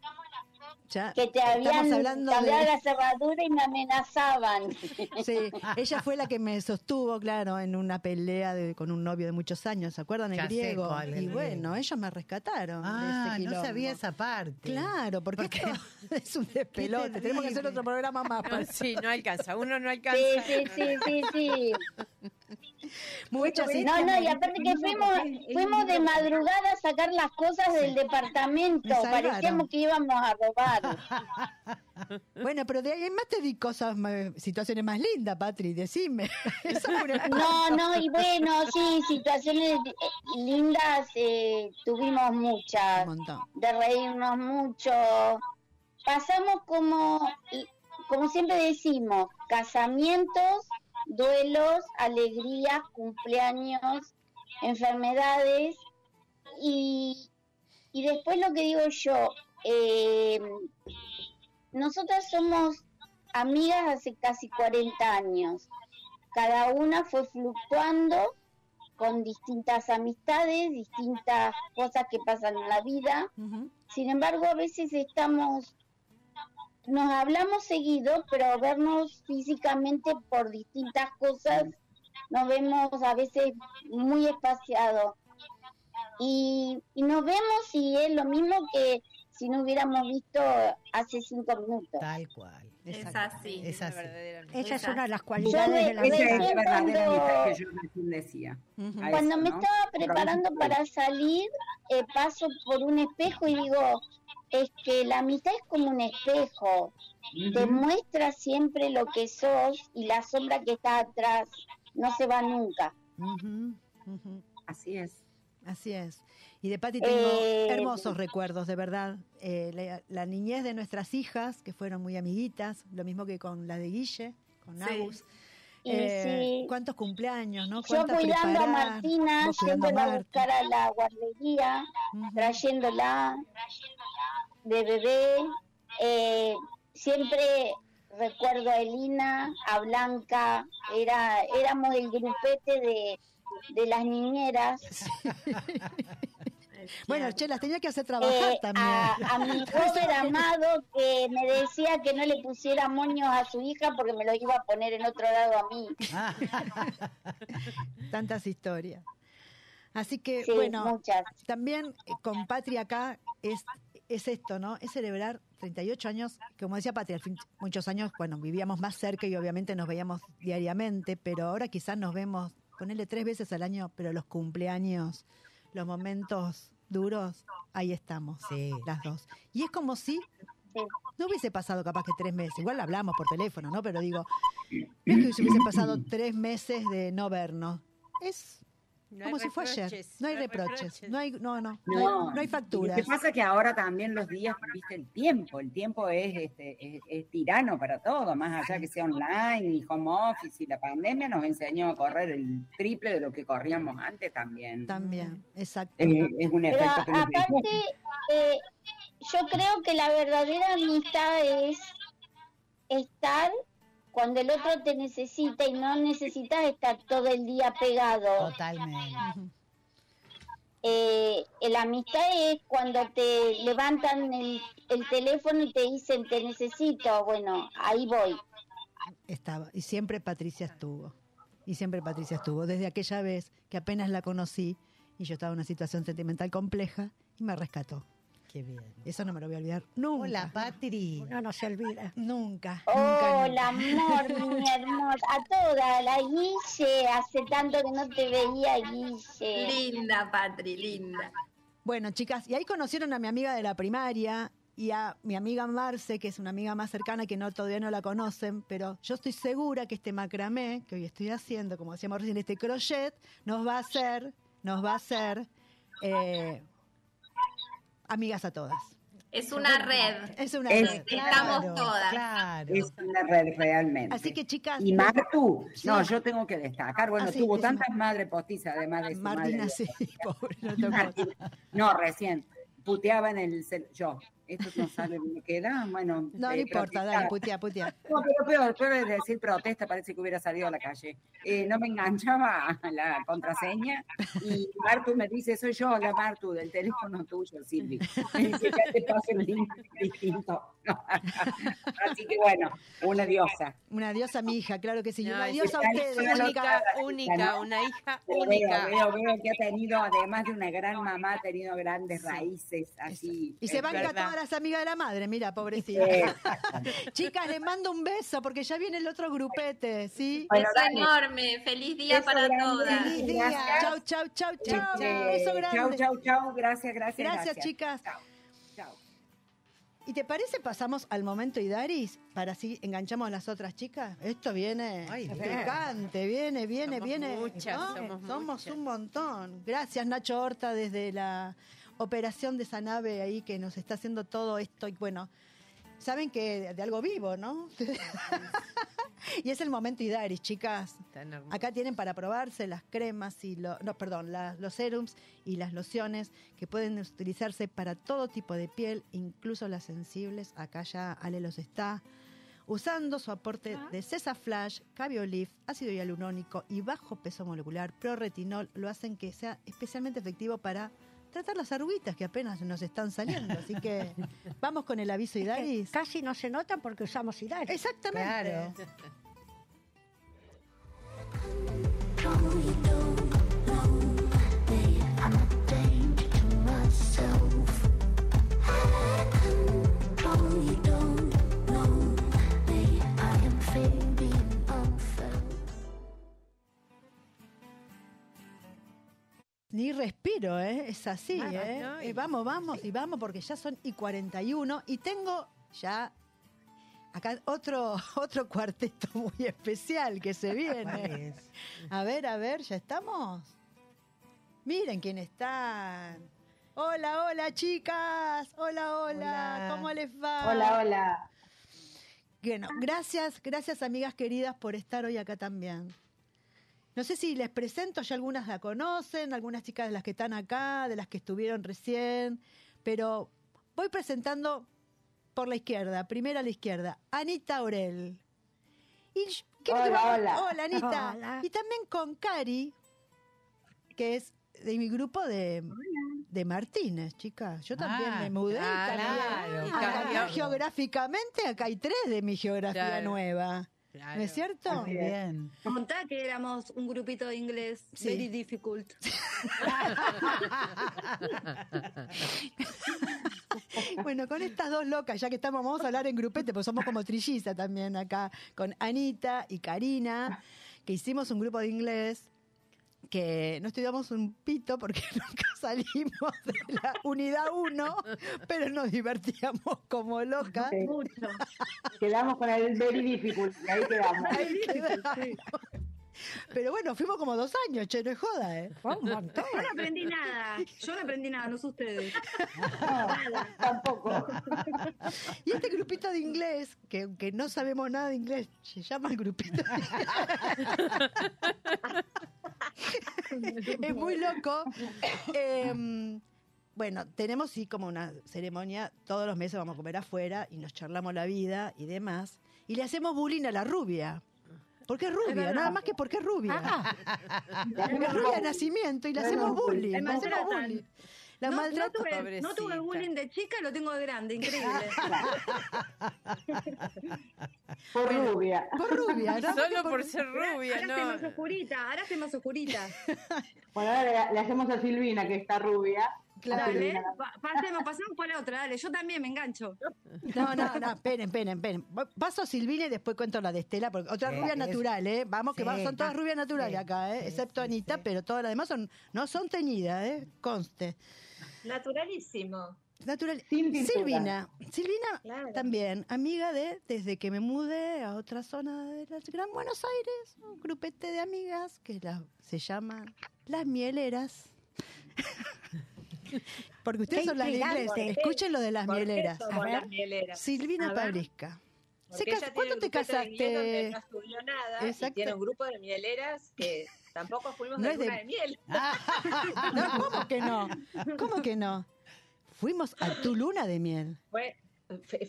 Ya que te habían hablando cambiado de... la cerradura y me amenazaban. Sí, ella fue la que me sostuvo, claro, en una pelea de- con un novio de muchos años, ¿se acuerdan? El Ya sé griego. cuál, el y bueno, ellos me rescataron. de Ah, ese no sabía esa parte. Claro, porque Porque- esto es un despelote. Tenemos que hacer otro programa más. No, sí, no alcanza. Uno no Sí, alcanza. sí, sí, sí, sí. Muchas Es- No, no, y aparte que fuimos, fuimos de madrugada a sacar las cosas del departamento. Parecíamos que íbamos a robar. Bueno, pero de ahí en más te di cosas, situaciones más lindas, Patri, decime. No, no, y bueno, sí, situaciones eh, lindas eh, tuvimos muchas. Un montón. de reírnos mucho. Pasamos como, como siempre decimos, casamientos, duelos, alegrías, cumpleaños, enfermedades y, y después lo que digo yo, eh, nosotras somos amigas hace casi 40 años. Cada una fue fluctuando con distintas amistades, distintas cosas que pasan en la vida. Sin embargo, a veces estamos, nos hablamos seguido, pero vernos físicamente por distintas cosas, nos vemos a veces muy espaciados. Y, y nos vemos y es lo mismo que si no hubiéramos visto hace cinco minutos. Tal cual. Es así. Es así. Esa es una de las cualidades de la me Esa es Recién la verdadera cuando- que yo decía. Cuando eso, me ¿no? estaba preparando para salir, eh, paso por un espejo y digo, es que la amistad es como un espejo. Te muestra siempre lo que sos y la sombra que está atrás no se va nunca. Así es. Así es. Y de Pati tengo Eh, hermosos recuerdos, de verdad. Eh, la, la niñez de nuestras hijas, que fueron muy amiguitas, lo mismo que con la de Guille, con Sí. Agus. Eh, sí, ¿Cuántos cumpleaños, no? yo ¿Cuántas cuidando a? Martina, yendo a a buscar a la guardería, trayéndola de bebé. Eh, siempre recuerdo a Elina, a Blanca, era, éramos el grupete de, de las niñeras. Bueno, che, las tenía que hacer trabajar Eh, también. a, a mi joven amado que me decía que no le pusiera moños a su hija porque me lo iba a poner en otro lado a mí. Tantas historias. Así que, Sí, bueno, muchas. también eh, con Patria acá es, es esto, ¿no? Es celebrar 38 años, como decía Patria, al fin, muchos años, bueno, vivíamos más cerca y obviamente nos veíamos diariamente, pero ahora quizás nos vemos, ponerle tres veces al año, pero los cumpleaños, los momentos duros, ahí estamos, las dos. Y es como si no hubiese pasado capaz que tres meses, igual hablamos por teléfono, ¿no? Pero digo, no es que se hubiese pasado tres meses de no vernos, es No como hay si fue ayer. reproches, No hay reproches. No hay, no, no. No, No, hay, no hay Lo facturas. que pasa es que ahora también los días, viste, el tiempo, el tiempo es, este, es, es tirano para todo, más allá que sea online y home office y la pandemia nos enseñó a correr el triple de lo que corríamos antes también. También, exacto. Eh, es un Pero efecto que nos dejó. aparte, eh, yo creo que la verdadera amistad es estar cuando el otro te necesita y no necesitas estar todo el día pegado. Totalmente. Eh, la amistad es cuando te levantan el, el teléfono y te dicen te necesito, bueno, ahí voy. Estaba. Y siempre Patricia estuvo. Y siempre Patricia estuvo. Desde aquella vez que apenas la conocí y yo estaba en una situación sentimental compleja y me rescató. Qué bien. Eso no me lo voy a olvidar nunca. Hola, Patri. Uno no se olvida. Nunca. nunca, Hola, nunca. amor, mi hermosa. A toda, la Guille. Hace tanto que no te veía, Guille. Linda, Patri, linda. Bueno, chicas, y ahí conocieron a mi amiga de la primaria y a mi amiga Marce, que es una amiga más cercana que no todavía no la conocen, pero yo estoy segura que este macramé que hoy estoy haciendo, como decíamos recién, este crochet, nos va a hacer, nos va a hacer eh, amigas a todas. Es una red. Es una Es- red. Estamos todas. Claro. Es una red realmente. Así que chicas, y Martu, Sí. no, yo tengo que destacar, bueno, Ah, sí, tuvo tantas madres postizas, además de su Martina madre. sí, pobre, no tocó. Martina, No, recién, puteaba en el cel- yo, esto no sabe me queda, bueno. No, no eh, importa, dale, putea, putea. No, pero peor, peor es decir protesta, parece que hubiera salido a la calle. Eh, no me enganchaba la contraseña y Martu me dice, soy yo, la Martu, del teléfono tuyo, Silvi. Me dice, ya te paso el link distinto. Así que bueno, una diosa. Una diosa a mi hija, claro que sí. No, una diosa a que ustedes. Única, ¿no? única, una hija Pero única. Veo, veo, veo que ha tenido, además de una gran mamá, ha tenido grandes raíces, así. Y se banca verdad. todas las amigas de la madre, mira, pobrecita. Chicas, les mando un beso porque ya viene el otro grupete, ¿sí? Bueno, Beso dale. enorme, feliz día Beso para grande. todas. Feliz día. Chau, chau, chau, chau. Este, Beso Chau, grande. chau, chau. Gracias, gracias. Gracias, chicas. Chau, chau. ¿Y te parece pasamos al momento Idaris para así enganchamos a las otras chicas? Esto viene Ay, picante, viene, viene, Somos viene. muchas, ¿no? somos muchas. un montón. Gracias Nacho Horta desde la operación de esa nave ahí que nos está haciendo todo esto y bueno, saben que de, de algo vivo, ¿no? y es el momento Idaris, chicas. Acá tienen para probarse las cremas y lo- no, perdón, la- los serums y las lociones que pueden utilizarse para todo tipo de piel, incluso las sensibles. Acá ya Ale los está usando su aporte de Cesa Flash, Cabiolif, ácido hialurónico y bajo peso molecular, pro-retinol, lo hacen que sea especialmente efectivo para tratar las arruguitas que apenas nos están saliendo. Así que vamos con el aviso Que Idaris. casi no se notan porque usamos Idaris. Exactamente. Claro. Ni respiro, ¿eh? Es así, ¿eh? ¿no? Eh, Vamos, vamos y vamos porque ya son y 41 y tengo ya acá otro, otro cuarteto muy especial que se ¿Cuál viene. es? A ver, a ver, ¿ya estamos? Miren quién están. Hola, hola, chicas. Hola, hola. Hola. ¿Cómo les va? Hola, hola. Bueno, gracias, gracias amigas queridas por estar hoy acá también. No sé si les presento, ya algunas la conocen, algunas chicas de las que están acá, de las que estuvieron recién, pero voy presentando por la izquierda, primera a la izquierda, Anita Aurel. Y que Hola, hola. Hola, Anita. Hola. Y también con Cari, que es de mi grupo de, de Martínez, chicas. Yo también Ah, me mudé. y claro, cambié. y Acá cambió. geográficamente, acá hay tres de mi geografía Claro. nueva. Claro. ¿No es cierto? Muy bien. Contá que éramos un grupito de inglés Sí. very difficult. Bueno, con estas dos locas, ya que estamos, vamos a hablar en grupete, pues somos como trilliza también acá, con Anita y Karina, que hicimos un grupo de inglés que no estudiamos un pito porque nunca salimos de la unidad 1, pero nos divertíamos como locas. Sí. Mucho. Quedamos con el very difficult y ahí quedamos. Ahí quedamos. Pero bueno, fuimos como dos años, che, no es joda, ¿eh? Fue un montón. Yo no aprendí nada. Yo no aprendí nada, no sé ustedes. No, tampoco. Y este grupito de inglés, que aunque no sabemos nada de inglés, se llama el grupito. es muy loco. Eh, bueno, tenemos sí como una ceremonia, todos los meses vamos a comer afuera y nos charlamos la vida y demás. Y le hacemos bullying a la rubia. Porque es rubia, nada más que porque es rubia. Es rubia de nacimiento y le hacemos bullying. Le hacemos bullying. La no, no maltrata. tuve, no tuve bullying de chica lo tengo de grande, increíble. Por rubia. Por rubia, ¿no? Solo por ser rubia, ahora estoy más ¿no? oscurita, ahora más oscurita. Bueno, ahora le, le hacemos a Silvina, que está rubia. Claro. Dale, Silvina. pa- pasemos, pasemos por la otra, dale, yo también me engancho. No, no, no, esperen, esperen, esperen. Paso a Silvina y después cuento la de Estela, porque otra Sí, rubia es- natural, ¿eh? Vamos, que Sí, va- son todas rubias naturales sí, acá, ¿eh? sí, Excepto sí, Anita, sí. pero todas las demás son, no son teñidas, ¿eh? Conste. Naturalísimo. Natural. Silvina, Silvina Claro. también, amiga de, desde que me mudé a otra zona de la Gran Buenos Aires, un grupete de amigas que la- se llaman Las Mieleras. Porque ustedes son las intrigante. escuchen lo de las ¿Por qué mieleras. somos A ver. las mieleras? Silvina A ver. Pablisca. Se Porque cas- ella tiene ¿Cuándo te casaste? no estudió nada Exacto. y tiene un grupo de mieleras que tampoco fuimos No de luna de, miel. No, ¿cómo que no? ¿Cómo que no? Fuimos a tu luna de miel. Fue,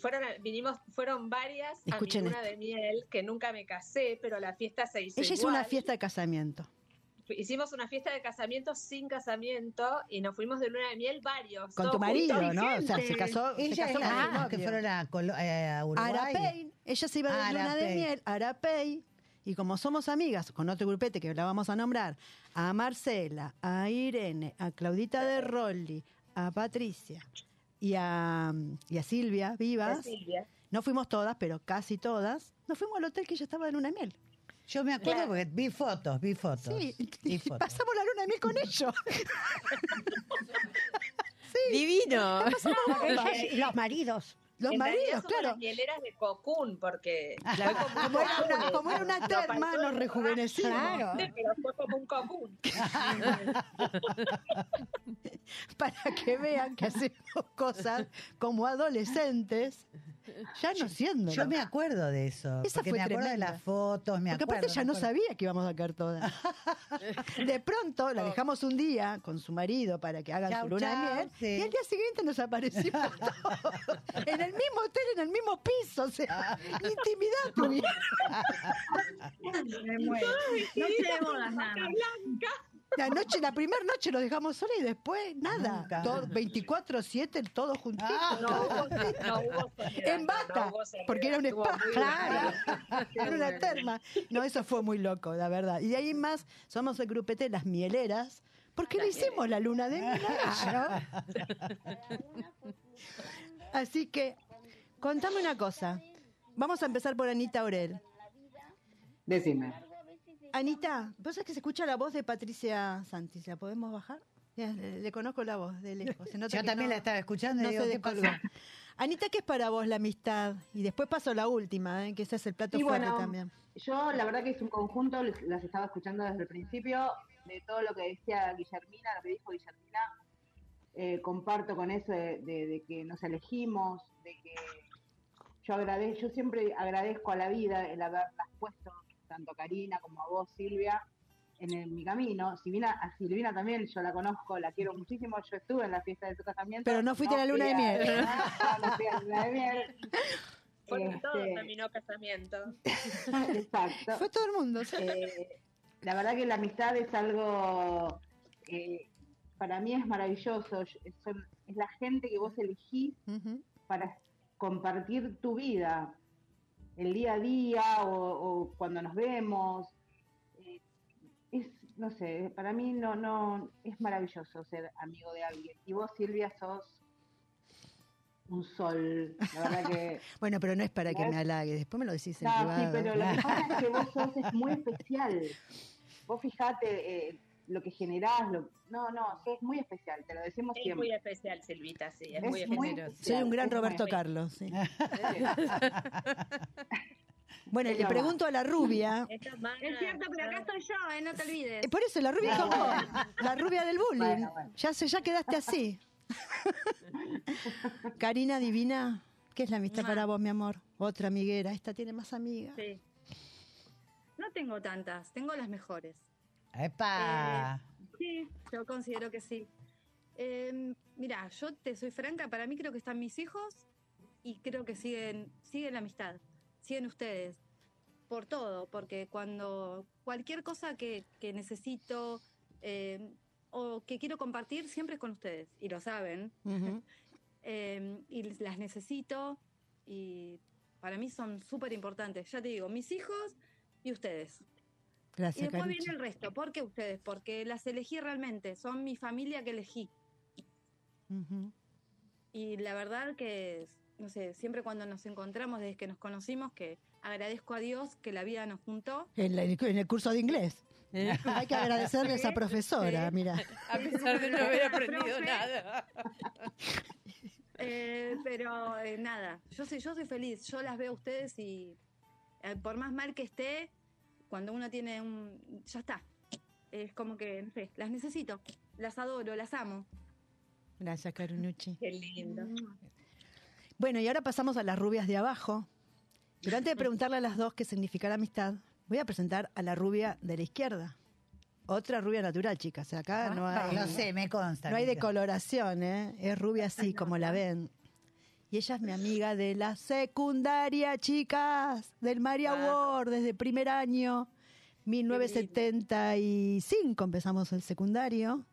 fueron, vinimos, fueron varias Escuchen a mi luna esto. de miel que nunca me casé, pero la fiesta se hizo Ella hizo igual. una fiesta de casamiento. Hicimos una fiesta de casamiento sin casamiento y nos fuimos de luna de miel varios. Con tu marido. ¿no? O sea, se casó, se Ella casó es con la misma que fueron a, Colo- eh, a Uruguay. Arapey. Ella se iba de luna de miel, a Arapey. Y como somos amigas con otro grupete que la vamos a nombrar, a Marcela, a Irene, a Claudita de Rolli, a Patricia, y a, y a Silvia Vivas. Silvia. No fuimos todas, pero casi todas. Nos fuimos al hotel que ya estaba de luna de miel. Yo me acuerdo porque vi fotos, vi fotos. Sí, vi y fotos. pasamos la luna de miel con ellos. Divino. Y los maridos. Los En maridos, claro. las mieleras de Cocoon, porque Claro, como, era una, como era una terma, nos rejuvenecimos. Claro. Pero fue como un Cocoon. Para que vean que hacemos cosas como adolescentes, ya no siendo. Yo me acuerdo de eso. Esa porque fue me acuerdo tremenda. de las fotos, me Porque acuerdo. aparte ya no sabía que íbamos a caer todas. De pronto la dejamos un día con su marido para que hagan Chau, su luna de chau, miel sí. y al día siguiente nos aparecimos todos. En el mismo hotel, en el mismo piso. O sea, intimidad bodas nada más. La noche, la primera noche nos dejamos sola y después nada. Nunca. Todo- 24-7, todos juntitos. Ah, No hubo, no hubo soledad, en bata, no hubo soledad. porque era un spa. Claro, era una terma. No, eso fue muy loco, la verdad. Y de ahí más, somos el grupete Las Mieleras, porque le hicimos la luna de miel. Así que, contame una cosa. Vamos a empezar por Anita Aurel. Decime. Anita, ¿vos sabés que se escucha la voz de Patricia Santis? ¿La podemos bajar? Ya, Le, le conozco la voz de lejos. Se nota Yo también no- la estaba escuchando y no digo, se ¿qué pasó? descolgó. Anita, ¿qué es para vos la amistad? Y después paso la última, ¿eh? que ese es el plato Y fuerte bueno, también. Yo la verdad que es un conjunto, les- las estaba escuchando desde el principio, de todo lo que decía Guillermina, lo que dijo Guillermina, eh, comparto con eso de, de- de que nos elegimos, de que yo agradezco, yo siempre agradezco a la vida el haberlas puesto, tanto a Karina como a vos, Silvia, en, el- mi camino. Si bien a, a Silvina también yo la conozco, la quiero muchísimo, yo estuve en la fiesta de su casamiento. Pero no fuiste a la luna de miel. No, fui a la luna de miel. Fue Este, todo terminó casamiento. Exacto. Fue todo el mundo. sí. Eh, la verdad que la amistad es algo que para mí es maravilloso. Son- es la gente que vos elegís para compartir tu vida, el día a día o, o cuando nos vemos. Eh, es, no sé, para mí no, no, es maravilloso ser amigo de alguien. Y vos, Silvia, sos un sol. La verdad que Bueno, pero no es para que me halague. Después me lo decís en no, sí, privado. pero lo que pasa es que vos sos es muy especial. Vos fijate eh, lo que generás, lo... no, no, sos muy especial, te lo decimos Es siempre. muy especial, Silvita, sí, es, Es muy muy especial. Soy un gran Es Roberto. Carlos. sí. Bueno, le pregunto a la rubia. Es cierto, pero acá estoy yo, eh, no te olvides. Eh, Por eso, la rubia es como la rubia del bullying. Bueno, bueno. Ya, se, ya quedaste así. Karina Divina, ¿qué es la amistad para vos, mi amor? Otra amiguera. Esta tiene más amigas. Sí. No tengo tantas, tengo las mejores. ¡Epa! Sí, yo considero que sí. Eh, mira, yo te soy franca, para mí creo que están mis hijos y creo que siguen, siguen la amistad, siguen ustedes, por todo, porque cuando cualquier cosa que, que necesito eh, o que quiero compartir, siempre es con ustedes, y lo saben, Ujú. eh, y las necesito y para mí son súper importantes. Ya te digo, mis hijos y ustedes. Y Gracias, después Carichi. viene el resto. ¿Por qué ustedes? Porque las elegí realmente. Son mi familia que elegí. Ujú. Y la verdad que, no sé, siempre cuando nos encontramos, desde que nos conocimos, que agradezco a Dios que la vida nos juntó. En, la- en el curso de inglés. Hay que agradecerle a esa profesora, Sí. mira. A pesar de no haber aprendido nada. Eh, pero eh, nada, yo soy, yo soy feliz. Yo las veo a ustedes y eh, por más mal que esté, cuando uno tiene un... Ya está. Es como que, no sé, las necesito. Las adoro, las amo. Gracias, Carunucci. Qué lindo. Bueno, y ahora pasamos a las rubias de abajo. Pero antes de preguntarle a las dos qué significa la amistad, voy a presentar a la rubia de la izquierda. Otra rubia natural, chicas. Acá no hay, Lo sé, me consta. no hay decoloración, ¿eh? Es rubia así, como la ven. Y ella es mi amiga de la secundaria, chicas, del Maria Award, desde primer año, 1975 empezamos el secundario,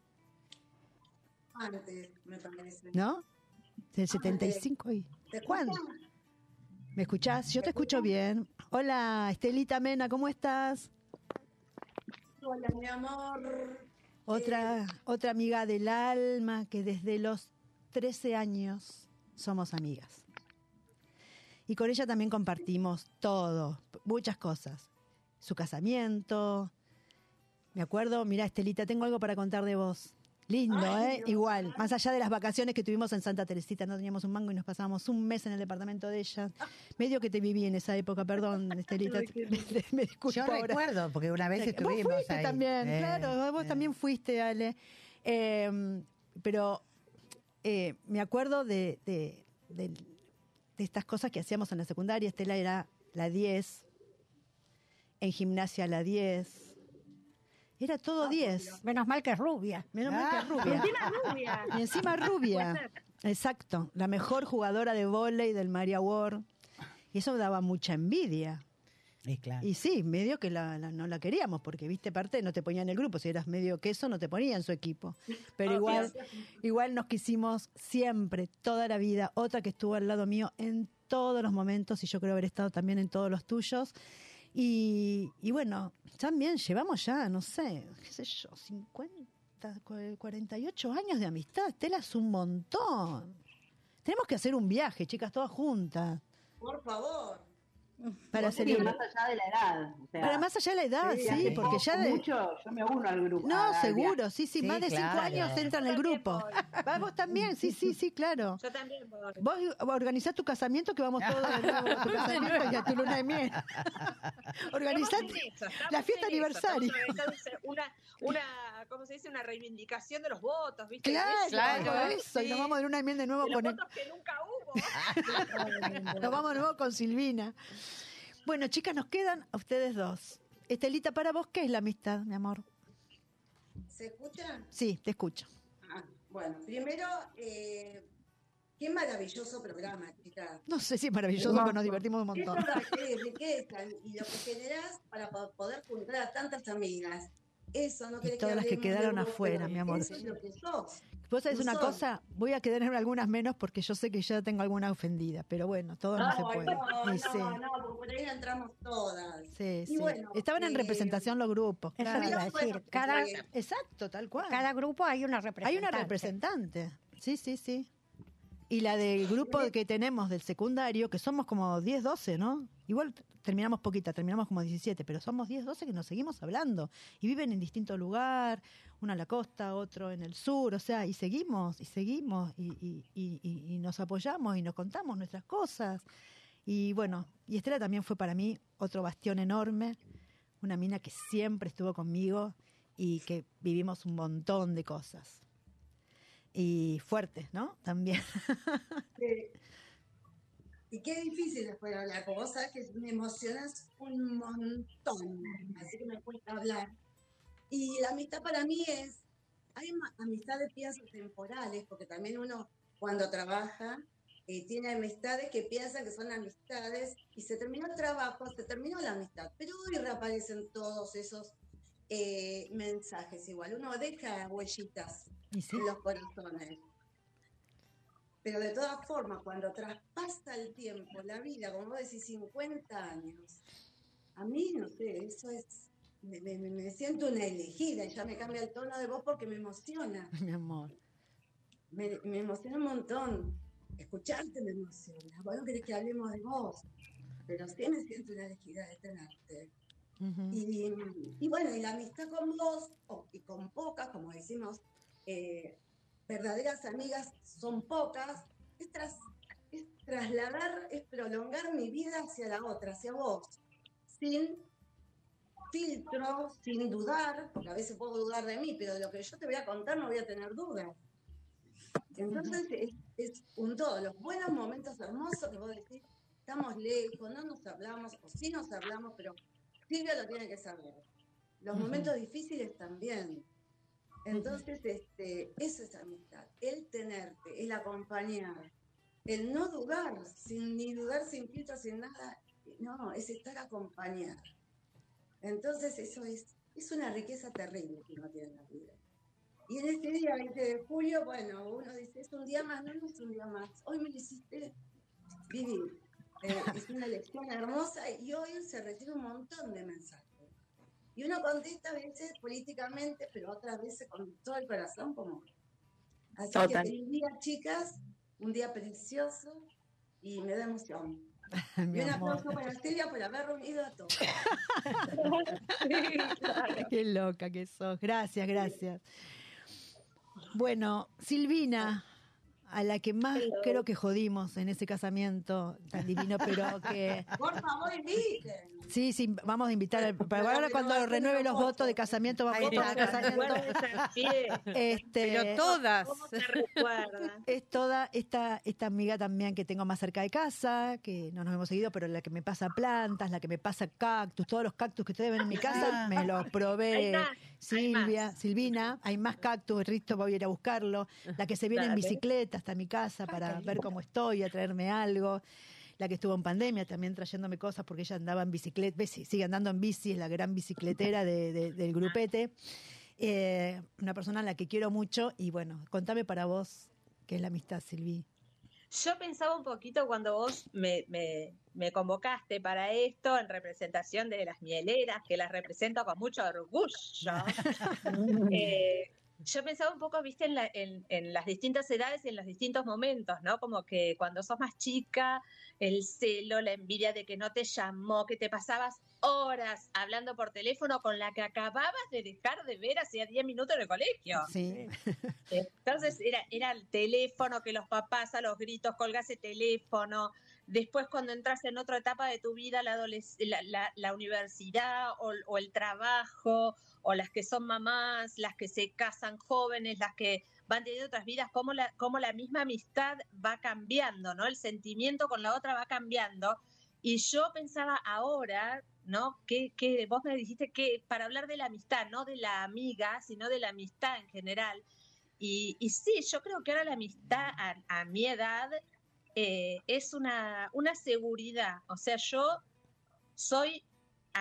Antes, me parece. ¿no? Del 75 y... ¿Te ¿Cuándo? ¿Me escuchás? Yo te escucho bien. Hola, Estelita Mena, ¿cómo estás? Hola, mi amor. Otra, otra amiga del alma que desde los 13 años somos amigas. Y con ella también compartimos todo, muchas cosas. Su casamiento. Me acuerdo, mira, Estelita, tengo algo para contar de vos. Lindo, ¿eh? Igual. Más allá de las vacaciones que tuvimos en Santa Teresita, no teníamos un mango y nos pasábamos un mes en el departamento de ella. Medio que te viví en esa época, perdón, Estelita. me, me disculpo Yo ahora. recuerdo, porque una vez Vos estuvimos fuiste ahí. también, Eh, claro, vos eh. también fuiste, Ale. Eh, pero eh, me acuerdo de, de, de- de estas cosas que hacíamos en la secundaria. Estela era la 10, en gimnasia la 10. Era todo 10. Menos mal que es rubia. Menos mal que es Ah. rubia. Y encima rubia. Y encima rubia. Exacto. La mejor jugadora de vóley del Maria War. Y eso daba mucha envidia. Y claro. Y sí, medio que la, la- no la queríamos, porque viste parte, no te ponía en el grupo, si eras medio queso no te ponía en su equipo. Pero igual, igual nos quisimos siempre, toda la vida, otra que estuvo al lado mío en todos los momentos, y yo creo haber estado también en todos los tuyos. Y, y bueno, también llevamos ya, no sé, qué sé yo, 50, cu- 48 años de amistad. Tela es un montón. Tenemos que hacer un viaje, chicas, todas juntas. Por favor. Para celebrar. más allá de la edad. o sea, Pero más allá de la edad, sí, porque ya de- mucho, yo me uno al grupo. No, seguro, sí, sí, más de cinco claro. años entra en el grupo. Vamos también, sí, sí, sí, claro. Yo también voy. Vos organizás tu casamiento, que vamos todos de nuevo a tu casamiento y a tu luna de miel. Organizate eso, la fiesta aniversario. Una, una, ¿cómo se dice? Una reivindicación de los votos, ¿viste? Claro, Eso, de eso. Y nos vamos de luna de miel de nuevo de los con el, votos que nunca hubo. nos vamos de nuevo con Silvina. Bueno, chicas, nos quedan a ustedes dos. Estelita, para vos, ¿qué es la amistad, mi amor? ¿Se escucha? Sí, te escucho. Ah, bueno, primero, eh, qué maravilloso programa, chicas. No sé si es maravilloso, pero nos divertimos un montón. Eso es riqueza y lo que generás para po- poder juntar a tantas amigas. Eso no querés todas las que quedaron afuera, mi amor. Eso es lo que sos. Vos sabés No una sos. cosa, voy a quedar en algunas menos porque yo sé que ya tengo alguna ofendida, pero bueno, todo no, se puede. No, Y no, sí, no, porque por ahí entramos todas. sí, Y sí. bueno, Estaban en eh, representación los grupos. Eso claro. te iba a decir. bueno, Cada, Exacto, tal cual. cada grupo hay una Hay representante. una representante. Sí, sí, sí. Y la del grupo que tenemos del secundario, que somos como 10, 12, ¿no? Igual terminamos poquita, terminamos como 17, pero somos 10, 12 que nos seguimos hablando. Y viven en distinto lugar, uno en la costa, otro en el sur, o sea, y seguimos, y seguimos, y, y- y- y- y nos apoyamos y nos contamos nuestras cosas. Y bueno, y Estela también fue para mí otro bastión enorme, una mina que siempre estuvo conmigo y que vivimos un montón de cosas. Y fuertes, ¿no? También. Eh, Y qué difícil después de hablar, vos sabés que me emocionas un montón, así que me cuesta hablar. Y la amistad para mí es, hay amistades pienso temporales, porque también uno cuando trabaja eh, tiene amistades que piensan que son amistades y se terminó el trabajo, se terminó la amistad, pero hoy reaparecen todos esos eh, mensajes igual, uno deja huellitas sí. en los corazones. Pero de todas formas, cuando traspasa el tiempo, la vida, como vos decís, 50 años, a mí, no sé, eso es, me, me- me siento una elegida y ya me cambia el tono de voz porque me emociona, Mi amor. me, me emociona un montón. Escucharte me emociona. Vos no querés que hablemos de vos, pero sí me siento una elegida de tenerte. Y, y bueno, y la amistad con vos, o- y con pocas, como decimos, eh, verdaderas amigas son pocas, es, tras- es trasladar, es prolongar mi vida hacia la otra, hacia vos, sin filtro, sin dudar, porque a veces puedo dudar de mí, pero de lo que yo te voy a contar no voy a tener dudas. Entonces es, es un todo, los buenos momentos hermosos que vos decís, estamos lejos, no nos hablamos, o sí nos hablamos, pero Silvia lo tiene que saber. Los Ujú. momentos difíciles también. Entonces, este, eso es amistad, el tenerte, el acompañar, el no dudar, sin ni dudar sin filtro, sin nada, no, es estar acompañado. Entonces, eso es, es una riqueza terrible que uno tiene en la vida. Y en este día 20 de julio, bueno, uno dice, es un día más, no, no es un día más, hoy me lo hiciste vivir. Eh, es una lección hermosa y hoy se recibe un montón de mensajes. Y uno contesta a veces políticamente, pero otras veces con todo el corazón, como Así Total. que feliz día, chicas, un día precioso y me da emoción. Mi y un amor. aplauso para Stevia por haber reunido a todos. Qué loca que sos. Gracias, gracias. Bueno, Silvina, a la que más creo que jodimos en ese casamiento tan divino, pero que Por favor, inviten. sí, sí, vamos a invitar al- para ahora cuando renueve los votos de casamiento, vamos a no, casamiento. Este, Pero todas. Es toda esta, esta amiga también que tengo más cerca de casa, que no nos hemos seguido, pero la que me pasa plantas, la que me pasa cactus, todos los cactus que ustedes ven en mi casa, Ah. me los provee Más, Silvia, Silvina. Hay más cactus, Risto, voy a ir a buscarlo. La que se viene en bicicleta hasta mi casa para ver cómo estoy, a traerme algo. La que estuvo en pandemia también trayéndome cosas porque ella andaba en bicicleta, sigue andando en bici, es la gran bicicletera de- de- del grupete. Eh, una persona a la que quiero mucho y bueno, contame para vos qué es la amistad, Silvi. Yo pensaba un poquito cuando vos me, me- me convocaste para esto en representación de las mieleras, que las represento con mucho orgullo. Eh, yo pensaba un poco, viste, en, la- en- en las distintas edades y en los distintos momentos, ¿no? Como que cuando sos más chica, el celo, la envidia de que no te llamó, que te pasabas horas hablando por teléfono con la que acababas de dejar de ver hacía 10 minutos en el colegio. Sí. Entonces era, era el teléfono, que los papás a los gritos, colgase teléfono. Después cuando entras en otra etapa de tu vida, la, la, la- la universidad o, o el trabajo, o las que son mamás, las que se casan jóvenes, las que van teniendo otras vidas, cómo la, cómo la misma amistad va cambiando, ¿no? El sentimiento con la otra va cambiando. Y yo pensaba ahora, ¿no? Que, que vos me dijiste que para hablar de la amistad, no de la amiga, sino de la amistad en general. Y, y sí, yo creo que ahora la amistad a, a mi edad eh, es una, una seguridad. O sea, yo soy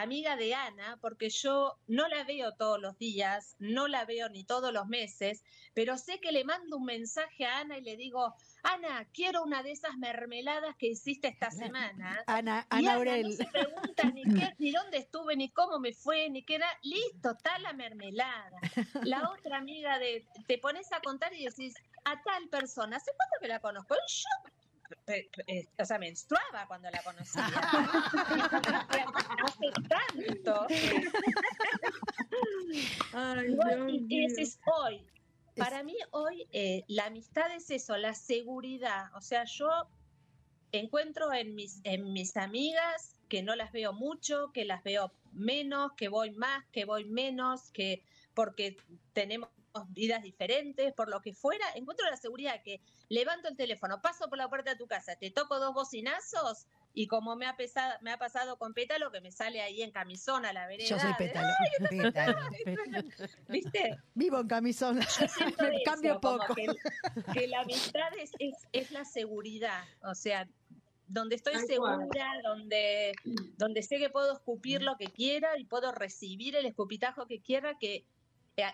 amiga de Ana porque yo no la veo todos los días, no la veo ni todos los meses, pero sé que le mando un mensaje a Ana y le digo, Ana, quiero una de esas mermeladas que hiciste esta semana. Ana, Y Ana Ana no Aurel. se pregunta ni, qué, ni dónde estuve, ni cómo me fue, ni qué era. Listo, está la mermelada. La otra amiga de, te pones a contar y decís, a tal persona, ¿hace cuánto que la conozco? Yo, pe- pe- eh, o sea, menstruaba cuando la conocía. Hace tanto. Ay, Y Dios decís, hoy, para mí hoy eh, la amistad es eso, la seguridad. O sea, yo encuentro en mis, en mis amigas que no las veo mucho, que las veo menos, que voy más, que voy menos, que porque tenemos vidas diferentes, por lo que fuera, encuentro la seguridad que levanto el teléfono, paso por la puerta de tu casa, te toco dos bocinazos y como me ha, pesado, me ha pasado con Pétalo, que me sale ahí en camisón a la vereda. Yo soy de, pétalo. ¿Viste? Vivo en camisón. Me eso, cambio poco. Que, que la amistad es, es, es la seguridad, o sea, donde estoy segura, donde, donde sé que puedo escupir lo que quiera y puedo recibir el escupitajo que quiera, que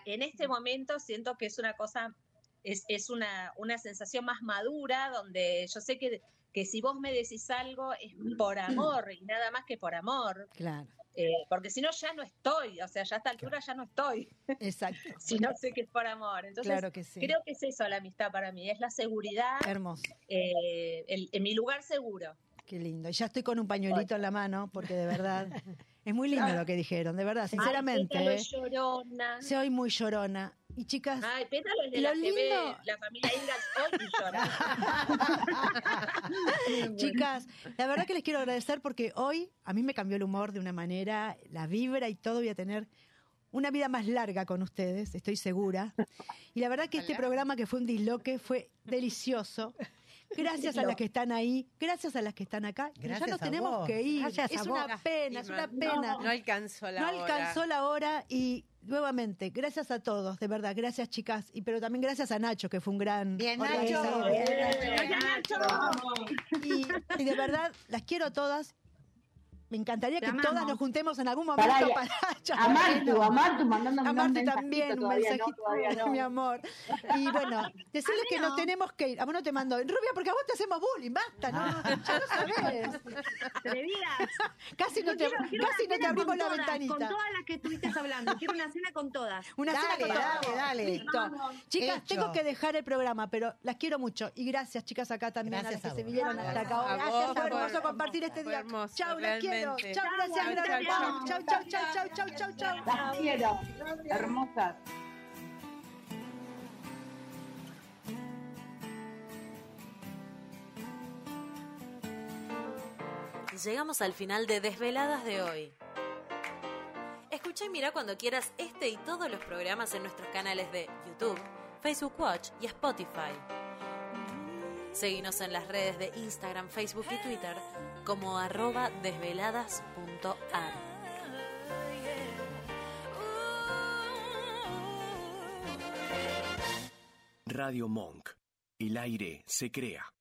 en este momento siento que es una cosa, es, es una, una sensación más madura, donde yo sé que, que si vos me decís algo es por amor y nada más que por amor. Claro, Eh, porque si no ya no estoy, o sea, ya a esta altura ya no estoy, exacto. si no sé que es por amor. Entonces, Claro que sí. creo que es eso la amistad para mí, es la seguridad, Hermoso. eh, el- en mi lugar seguro. Qué lindo. Y ya estoy con un pañuelito en la mano porque de verdad es muy lindo lo que dijeron, de verdad, sinceramente. Ay, Pétalo ¿eh? es llorona. Soy muy llorona. Y chicas, Ay, Pétalo es de Lo la lindo- la familia Ingalls hoy y llora. Chicas, la verdad que les quiero agradecer porque hoy a mí me cambió el humor de una manera, la vibra y todo. Voy a tener una vida más larga con ustedes, estoy segura. Y la verdad que este programa que fue un disloque fue delicioso. Gracias a las que están ahí, gracias a las que están acá. que ya Gracias nos a tenemos vos. que ir. Gracias a es vos. una pena, es una No, pena. No alcanzó la No hora. alcanzó la hora y nuevamente, gracias a todos, de verdad, gracias chicas, y pero también gracias a Nacho, que fue un gran Bien, organizador. Nacho. Y, y de verdad, las quiero a todas. Me encantaría Te que amamos. todas nos juntemos en algún momento Pará, y- para a Martu, a Martu mandándome a un Martu mensajito, también, un no, mensajito, todavía no. mi amor. Y bueno, decirles que nos tenemos que ir. A vos no te mando. Rubia, porque a vos te hacemos bullying, basta, ¿no? Ya lo sabés. Casi no te, quiero- quiero casi una no te cena abrimos con la todas, ventanita. Con todas las que estuviste hablando. Quiero una cena con todas. Una Dale, cena con dale, todos. dale. Listo. Chicas, Hecho. tengo que dejar el programa, pero las quiero mucho. Y gracias, chicas, acá también Gracias a las que se vinieron hasta acá. Gracias, hermoso compartir este día. Chau, las quiero. Chau, gracias, Chau, gracias. chau, Chau, chau, chau, chau, chau, chau, chau. Las quiero, hermosas. Llegamos al final de Desveladas de hoy. Escucha y mira cuando quieras este y todos los programas en nuestros canales de YouTube, Facebook Watch y Spotify. Seguinos en las redes de Instagram, Facebook y Twitter como arroba desveladas.ar. Radio Monk. El aire se crea.